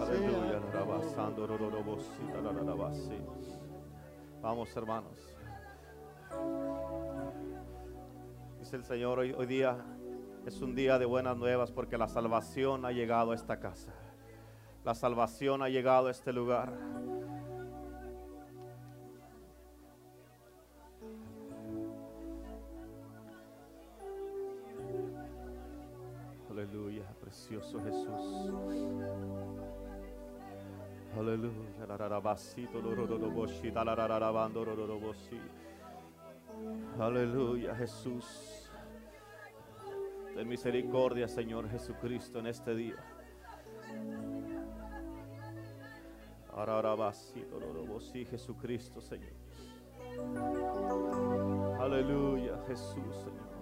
Aleluya. Vamos, hermanos. Dice el Señor, hoy, hoy día es un día de buenas nuevas porque la salvación ha llegado a esta casa. La salvación ha llegado a este lugar. Aleluya, precioso Jesús. Aleluya, Aleluya, Jesús. Ten misericordia, Señor Jesucristo, en este día. Ararabasito, lororoboshi, Jesucristo, Señor. Aleluya, Jesús, Señor.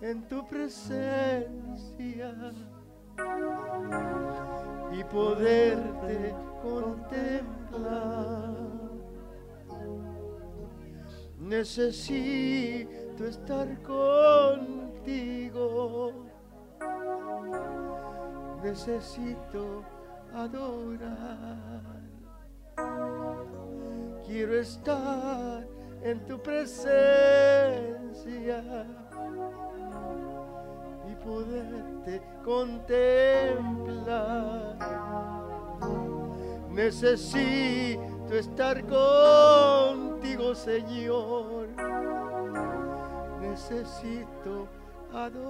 En tu presencia y poderte contemplar. Necesito estar contigo. Necesito adorar. Quiero estar en tu presencia y poderte contemplar. Necesito estar contigo, Señor. Necesito adorar.